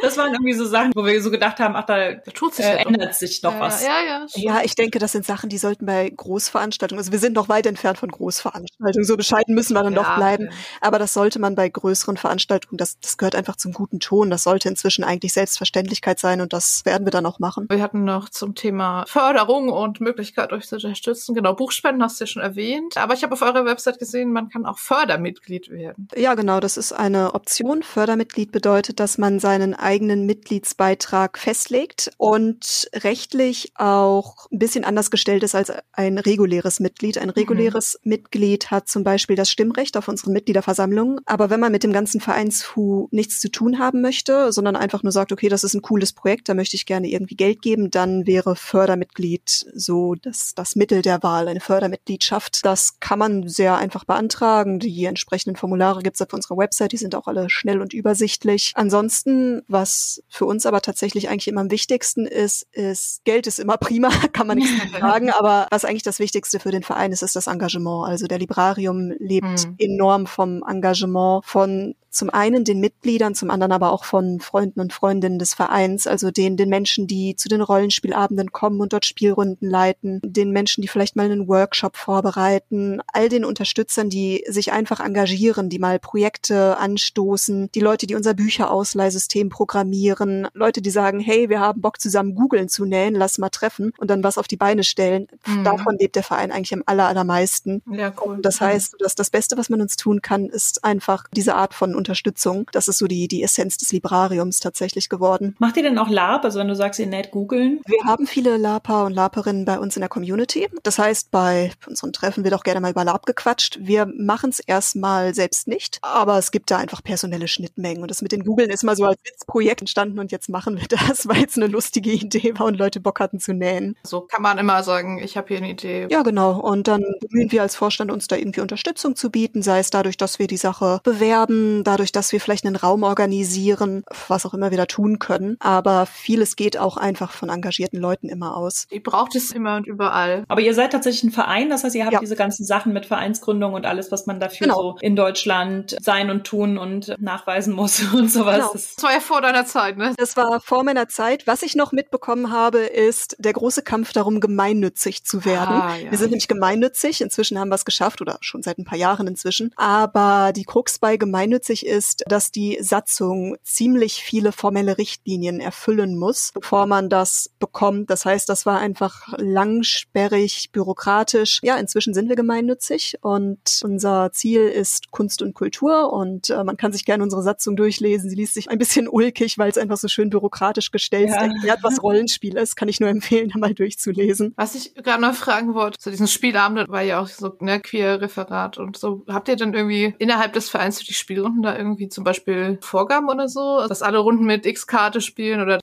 Das waren irgendwie so Sachen, wo wir so gedacht haben, ach, da, da tut sich äh, ändert sich noch ja, was. Ja, ja, ja, ich denke, das sind Sachen, die sollten bei Großveranstaltungen, also wir sind noch weit entfernt von Großveranstaltungen, so bescheiden müssen wir dann ja, doch bleiben. Aber das sollte man bei größeren Veranstaltungen, das, das gehört einfach zum guten Ton. Das sollte inzwischen eigentlich Selbstverständlichkeit sein und das werden wir dann auch machen. Wir hatten noch zum Thema Förderung und Möglichkeit, euch zu unterstützen. Genau, Buchspenden hast du ja schon erwähnt. Aber ich habe auf eurer Website gesehen, man kann auch Fördermitglied werden. Ja, genau, das ist eine Option. Fördermitglied bedeutet, dass man seinen eigenen Mitgliedsbeitrag festlegt und rechtlich auch ein bisschen anders gestellt ist als ein reguläres Mitglied. Ein reguläres mhm. Mitglied hat zum Beispiel das Stimmrecht auf unseren Mitgliederversammlungen. Aber wenn man mit dem ganzen Vereinsfu nichts zu tun haben möchte, sondern einfach nur sagt, okay, das ist ein cooles Projekt, da möchte ich gerne irgendwie Geld geben, dann wäre Fördermitglied so das, das Mittel der Wahl, eine Fördermitgliedschaft. Das kann man sehr einfach beantragen. Die entsprechenden Formulare gibt es auf unserer Website, die sind auch alle schnell und übersichtlich. Ansonsten, was für uns aber tatsächlich eigentlich immer am wichtigsten ist, ist, Geld ist immer prima, [laughs] kann man nicht [laughs] sagen, aber was eigentlich das Wichtigste für den Verein ist, ist das Engagement. Also der Librarium lebt mhm. enorm vom Engagement von zum einen den Mitgliedern, zum anderen aber auch von Freunden und Freundinnen des Vereins, also den, den Menschen, die zu den Rollenspielabenden kommen und dort Spielrunden leiten, den Menschen, die vielleicht mal einen Workshop vorbereiten, all den Unterstützern, die sich einfach engagieren, die mal Projekte anstoßen, die Leute, die unser Bücherausleihsystem programmieren, Leute, die sagen, hey, wir haben Bock zusammen googeln zu nähen, lass mal treffen und dann was auf die Beine stellen. Mhm. Davon lebt der Verein eigentlich am aller, allermeisten. Ja, cool. Und das heißt, dass das Beste, was man uns tun kann, ist einfach diese Art von Unterstützung. Das ist so die, die Essenz des Librariums tatsächlich geworden. Macht ihr denn auch LARP? Also wenn du sagst, ihr näht googeln? Wir haben viele LARPer und LARPerinnen bei uns in der Community. Das heißt, bei unseren Treffen wird auch gerne mal über LARP gequatscht. Wir machen es erstmal selbst nicht, aber es gibt da einfach personelle Schnittmengen. Und das mit den Googeln ist mal so als Witzprojekt entstanden und jetzt machen wir [laughs] das, weil es eine lustige Idee war und Leute Bock hatten zu nähen. So kann man immer sagen, ich habe hier eine Idee. Ja, genau. Und dann bemühen wir als Vorstand uns da irgendwie Unterstützung zu bieten, sei es dadurch, dass wir die Sache bewerben, dadurch, dass wir vielleicht einen Raum organisieren, was auch immer wir da tun können. Aber vieles geht auch einfach von engagierten Leuten immer aus. Die braucht es immer und überall. Aber ihr seid tatsächlich ein Verein, das heißt, ihr habt ja. diese ganzen Sachen mit Vereinsgründung und alles, was was man dafür genau. so in Deutschland sein und tun und nachweisen muss [laughs] und sowas. Genau. Das war ja vor deiner Zeit, ne? Das war vor meiner Zeit. Was ich noch mitbekommen habe, ist der große Kampf darum, gemeinnützig zu werden. Ah, ja. Wir sind nämlich gemeinnützig. Inzwischen haben wir es geschafft oder schon seit ein paar Jahren inzwischen. Aber die Krux bei gemeinnützig ist, dass die Satzung ziemlich viele formelle Richtlinien erfüllen muss, bevor man das bekommt. Das heißt, das war einfach langsperrig, bürokratisch. Ja, inzwischen sind wir gemeinnützig und unser Ziel ist Kunst und Kultur und äh, man kann sich gerne unsere Satzung durchlesen. Sie liest sich ein bisschen ulkig, weil es einfach so schön bürokratisch gestellt ja. erklärt, was Rollenspiel ist. Kann ich nur empfehlen, da mal durchzulesen. Was ich gerade noch fragen wollte, zu diesen Spielabenden war ja auch so ne, Queer-Referat und so. Habt ihr denn irgendwie innerhalb des Vereins für die Spielrunden da irgendwie zum Beispiel Vorgaben oder so? Dass alle Runden mit X-Karte spielen oder?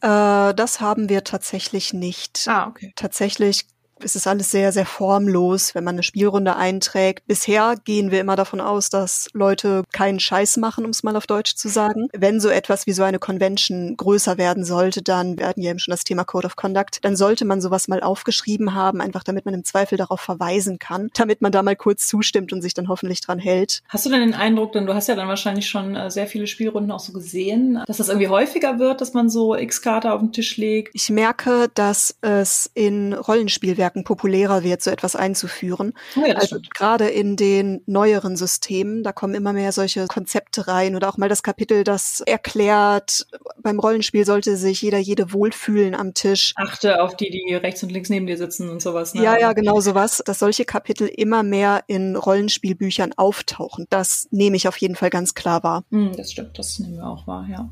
Äh, das haben wir tatsächlich nicht. Ah, okay. Tatsächlich es ist alles sehr, sehr formlos, wenn man eine Spielrunde einträgt. Bisher gehen wir immer davon aus, dass Leute keinen Scheiß machen, um es mal auf Deutsch zu sagen. Wenn so etwas wie so eine Convention größer werden sollte, dann, wir hatten ja eben schon das Thema Code of Conduct, dann sollte man sowas mal aufgeschrieben haben, einfach damit man im Zweifel darauf verweisen kann, damit man da mal kurz zustimmt und sich dann hoffentlich dran hält. Hast du denn den Eindruck, denn du hast ja dann wahrscheinlich schon äh, sehr viele Spielrunden auch so gesehen, dass das irgendwie häufiger wird, dass man so X-Karte auf den Tisch legt? Ich merke, dass es in Rollenspielwerken Netzwerken populärer wird, so etwas einzuführen. Oh ja, also gerade in den neueren Systemen, da kommen immer mehr solche Konzepte rein oder auch mal das Kapitel, das erklärt, beim Rollenspiel sollte sich jeder jede wohlfühlen am Tisch. Achte auf die, die rechts und links neben dir sitzen und sowas. Ne? Ja, ja, genau sowas. Dass solche Kapitel immer mehr in Rollenspielbüchern auftauchen. Das nehme ich auf jeden Fall ganz klar wahr. Mm, das stimmt, das nehmen wir auch wahr, ja.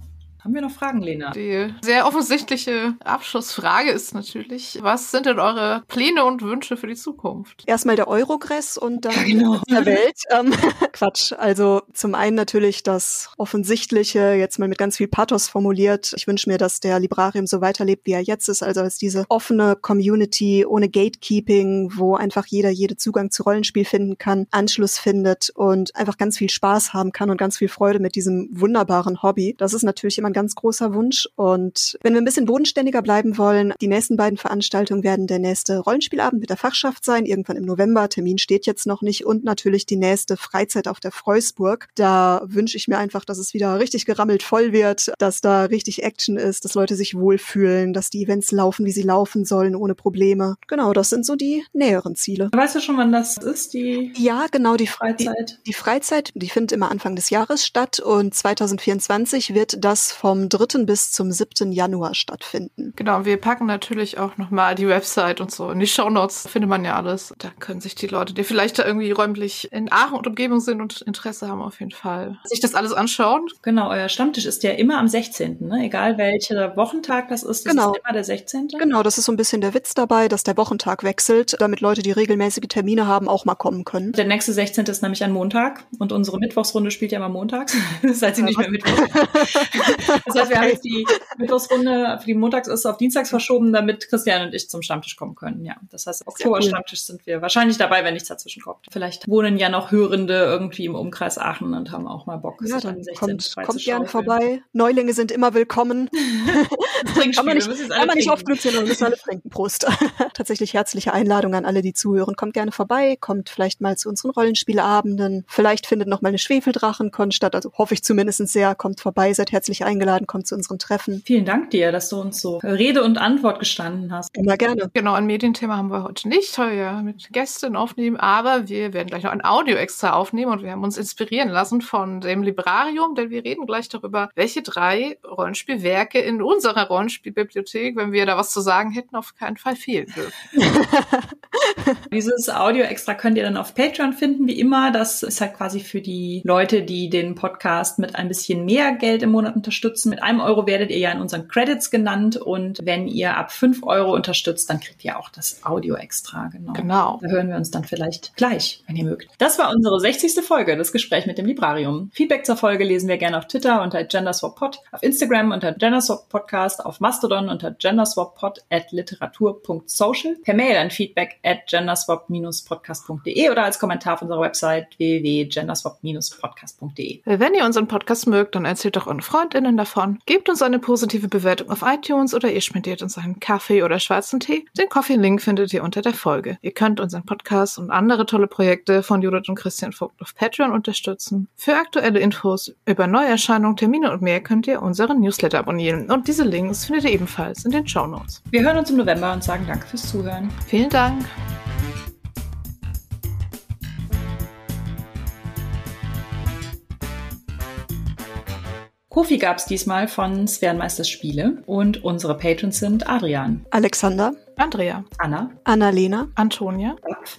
Haben wir noch Fragen, Lena? Die sehr offensichtliche Abschlussfrage ist natürlich, was sind denn eure Pläne und Wünsche für die Zukunft? Erstmal der Eurogress und dann [laughs] genau. der Welt. Ähm, [laughs] Quatsch. Also zum einen natürlich das Offensichtliche, jetzt mal mit ganz viel Pathos formuliert. Ich wünsche mir, dass der Librarium so weiterlebt, wie er jetzt ist, also als diese offene Community ohne Gatekeeping, wo einfach jeder jede Zugang zu Rollenspiel finden kann, Anschluss findet und einfach ganz viel Spaß haben kann und ganz viel Freude mit diesem wunderbaren Hobby. Das ist natürlich immer ein ganz großer Wunsch. Und wenn wir ein bisschen bodenständiger bleiben wollen, die nächsten beiden Veranstaltungen werden der nächste Rollenspielabend mit der Fachschaft sein, irgendwann im November. Termin steht jetzt noch nicht. Und natürlich die nächste Freizeit auf der Freusburg. Da wünsche ich mir einfach, dass es wieder richtig gerammelt voll wird, dass da richtig Action ist, dass Leute sich wohlfühlen, dass die Events laufen, wie sie laufen sollen, ohne Probleme. Genau, das sind so die näheren Ziele. Weißt du schon, wann das ist, die Ja, genau, die Freizeit. Die, die Freizeit, die findet immer Anfang des Jahres statt und 2024 wird das vom 3. bis zum 7. Januar stattfinden. Genau, wir packen natürlich auch nochmal die Website und so. In die Shownotes findet man ja alles. Da können sich die Leute, die vielleicht da irgendwie räumlich in Aachen und Umgebung sind und Interesse haben, auf jeden Fall sich das alles anschauen. Genau, euer Stammtisch ist ja immer am 16., ne? egal welcher Wochentag das ist, das genau. ist immer der 16. Genau, das ist so ein bisschen der Witz dabei, dass der Wochentag wechselt, damit Leute, die regelmäßige Termine haben, auch mal kommen können. Der nächste 16. ist nämlich ein Montag und unsere Mittwochsrunde spielt ja immer montags, [laughs] seit sie nicht mehr Mittwoch. [laughs] Das heißt, wir haben jetzt die Mittwochsrunde für die Montags ist auf Dienstags verschoben, damit Christian und ich zum Stammtisch kommen können. Ja, das heißt, Oktober-Stammtisch sind wir wahrscheinlich dabei, wenn nichts dazwischen kommt. Vielleicht wohnen ja noch Hörende irgendwie im Umkreis Aachen und haben auch mal Bock. Ja, dann kommt, kommt gern vorbei. Neulinge sind immer willkommen. [laughs] [laughs] kann man nicht, kann man nicht oft nutzen, wir müssen alle trinken. Prost. [laughs] Tatsächlich herzliche Einladung an alle, die zuhören. Kommt gerne vorbei, kommt vielleicht mal zu unseren Rollenspielabenden. Vielleicht findet noch mal eine Schwefeldrachenkon statt, also hoffe ich zumindest sehr. Kommt vorbei, seid herzlich eingeladen, kommt zu unseren Treffen. Vielen Dank dir, dass du uns so Rede und Antwort gestanden hast. Immer gerne. Genau, ein Medienthema haben wir heute nicht, weil wir mit Gästen aufnehmen, aber wir werden gleich noch ein Audio extra aufnehmen und wir haben uns inspirieren lassen von dem Librarium, denn wir reden gleich darüber, welche drei Rollenspielwerke in unserer Rollenspielbibliothek, wenn wir da was zu sagen hätten, auf keinen Fall fehlen dürfen. [laughs] [laughs] Dieses Audio extra könnt ihr dann auf Patreon finden, wie immer. Das ist halt quasi für die Leute, die den Podcast mit ein bisschen mehr Geld im Monat unterstützen. Mit einem Euro werdet ihr ja in unseren Credits genannt und wenn ihr ab fünf Euro unterstützt, dann kriegt ihr auch das Audio extra. Genau. genau. Da hören wir uns dann vielleicht gleich, wenn ihr mögt. Das war unsere 60. Folge, das Gespräch mit dem Librarium. Feedback zur Folge lesen wir gerne auf Twitter unter genderswappod, auf Instagram unter genderswappodcast, auf Mastodon unter genderswappod at literatur.social, per Mail an feedback at genderswap-podcast.de oder als Kommentar auf unserer Website www.genderswap-podcast.de. Wenn ihr unseren Podcast mögt, dann erzählt doch euren FreundInnen davon. Gebt uns eine positive Bewertung auf iTunes oder ihr spendiert uns einen Kaffee oder schwarzen Tee. Den Coffee-Link findet ihr unter der Folge. Ihr könnt unseren Podcast und andere tolle Projekte von Judith und Christian Vogt auf Patreon unterstützen. Für aktuelle Infos über Neuerscheinungen, Termine und mehr könnt ihr unseren Newsletter abonnieren. Und diese Links findet ihr ebenfalls in den Show Notes. Wir hören uns im November und sagen danke fürs Zuhören. Vielen Dank. Kofi gab's diesmal von Sphärenmeisters Spiele und unsere Patrons sind Adrian, Alexander, Andrea, Anna, Annalena, Antonia,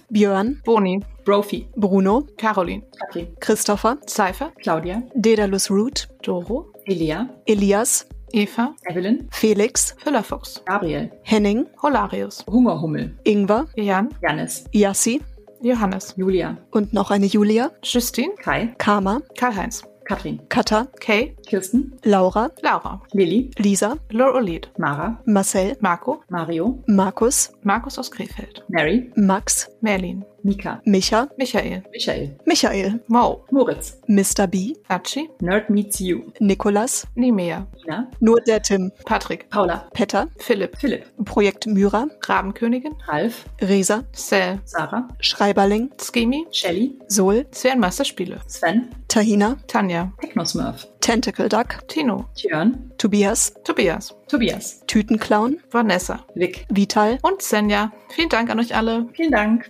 Björn, Boni, Brophy, Bruno, Caroline, Katrin, Christopher, Cypher, Claudia, Dedalus Root, Doro, Elia, Elias, Eva, Evelyn, Felix, Füllerfuchs, Gabriel, Henning, Holarius, Hungerhummel, Ingwer, Jan, Janis, Yassi. Johannes, Julia, und noch eine Julia, Justine, Kai, Karma, Karl-Heinz, Katrin, Katha, Kay, Kirsten, Laura, Laura, Lilly, Lisa, Lorolid, Mara, Marcel, Marco, Mario, Markus, Markus aus Krefeld, Mary, Max, Merlin, Mika, Micha, Michael, Michael, Michael, Mo, Moritz, Mr. B, Achi, Nerd Meets You, Nikolas, Nimea, Ina, nur der Tim, Patrick, Paula, Petter, Philipp, Philipp, Projekt Myra, Rabenkönigin, Ralf, Resa, Cell, Sarah, Schreiberling, Skimi, Shelly, Sol, Zwernmeister Spiele, Sven, Tahina, Tanja, Technosmurf, Tentacle Duck, Tino, Tjörn, Tobias, Tobias, Tobias, Tütenclown, Vanessa. Vic. Vital, und Senja. Vielen Dank an euch alle. Vielen Dank.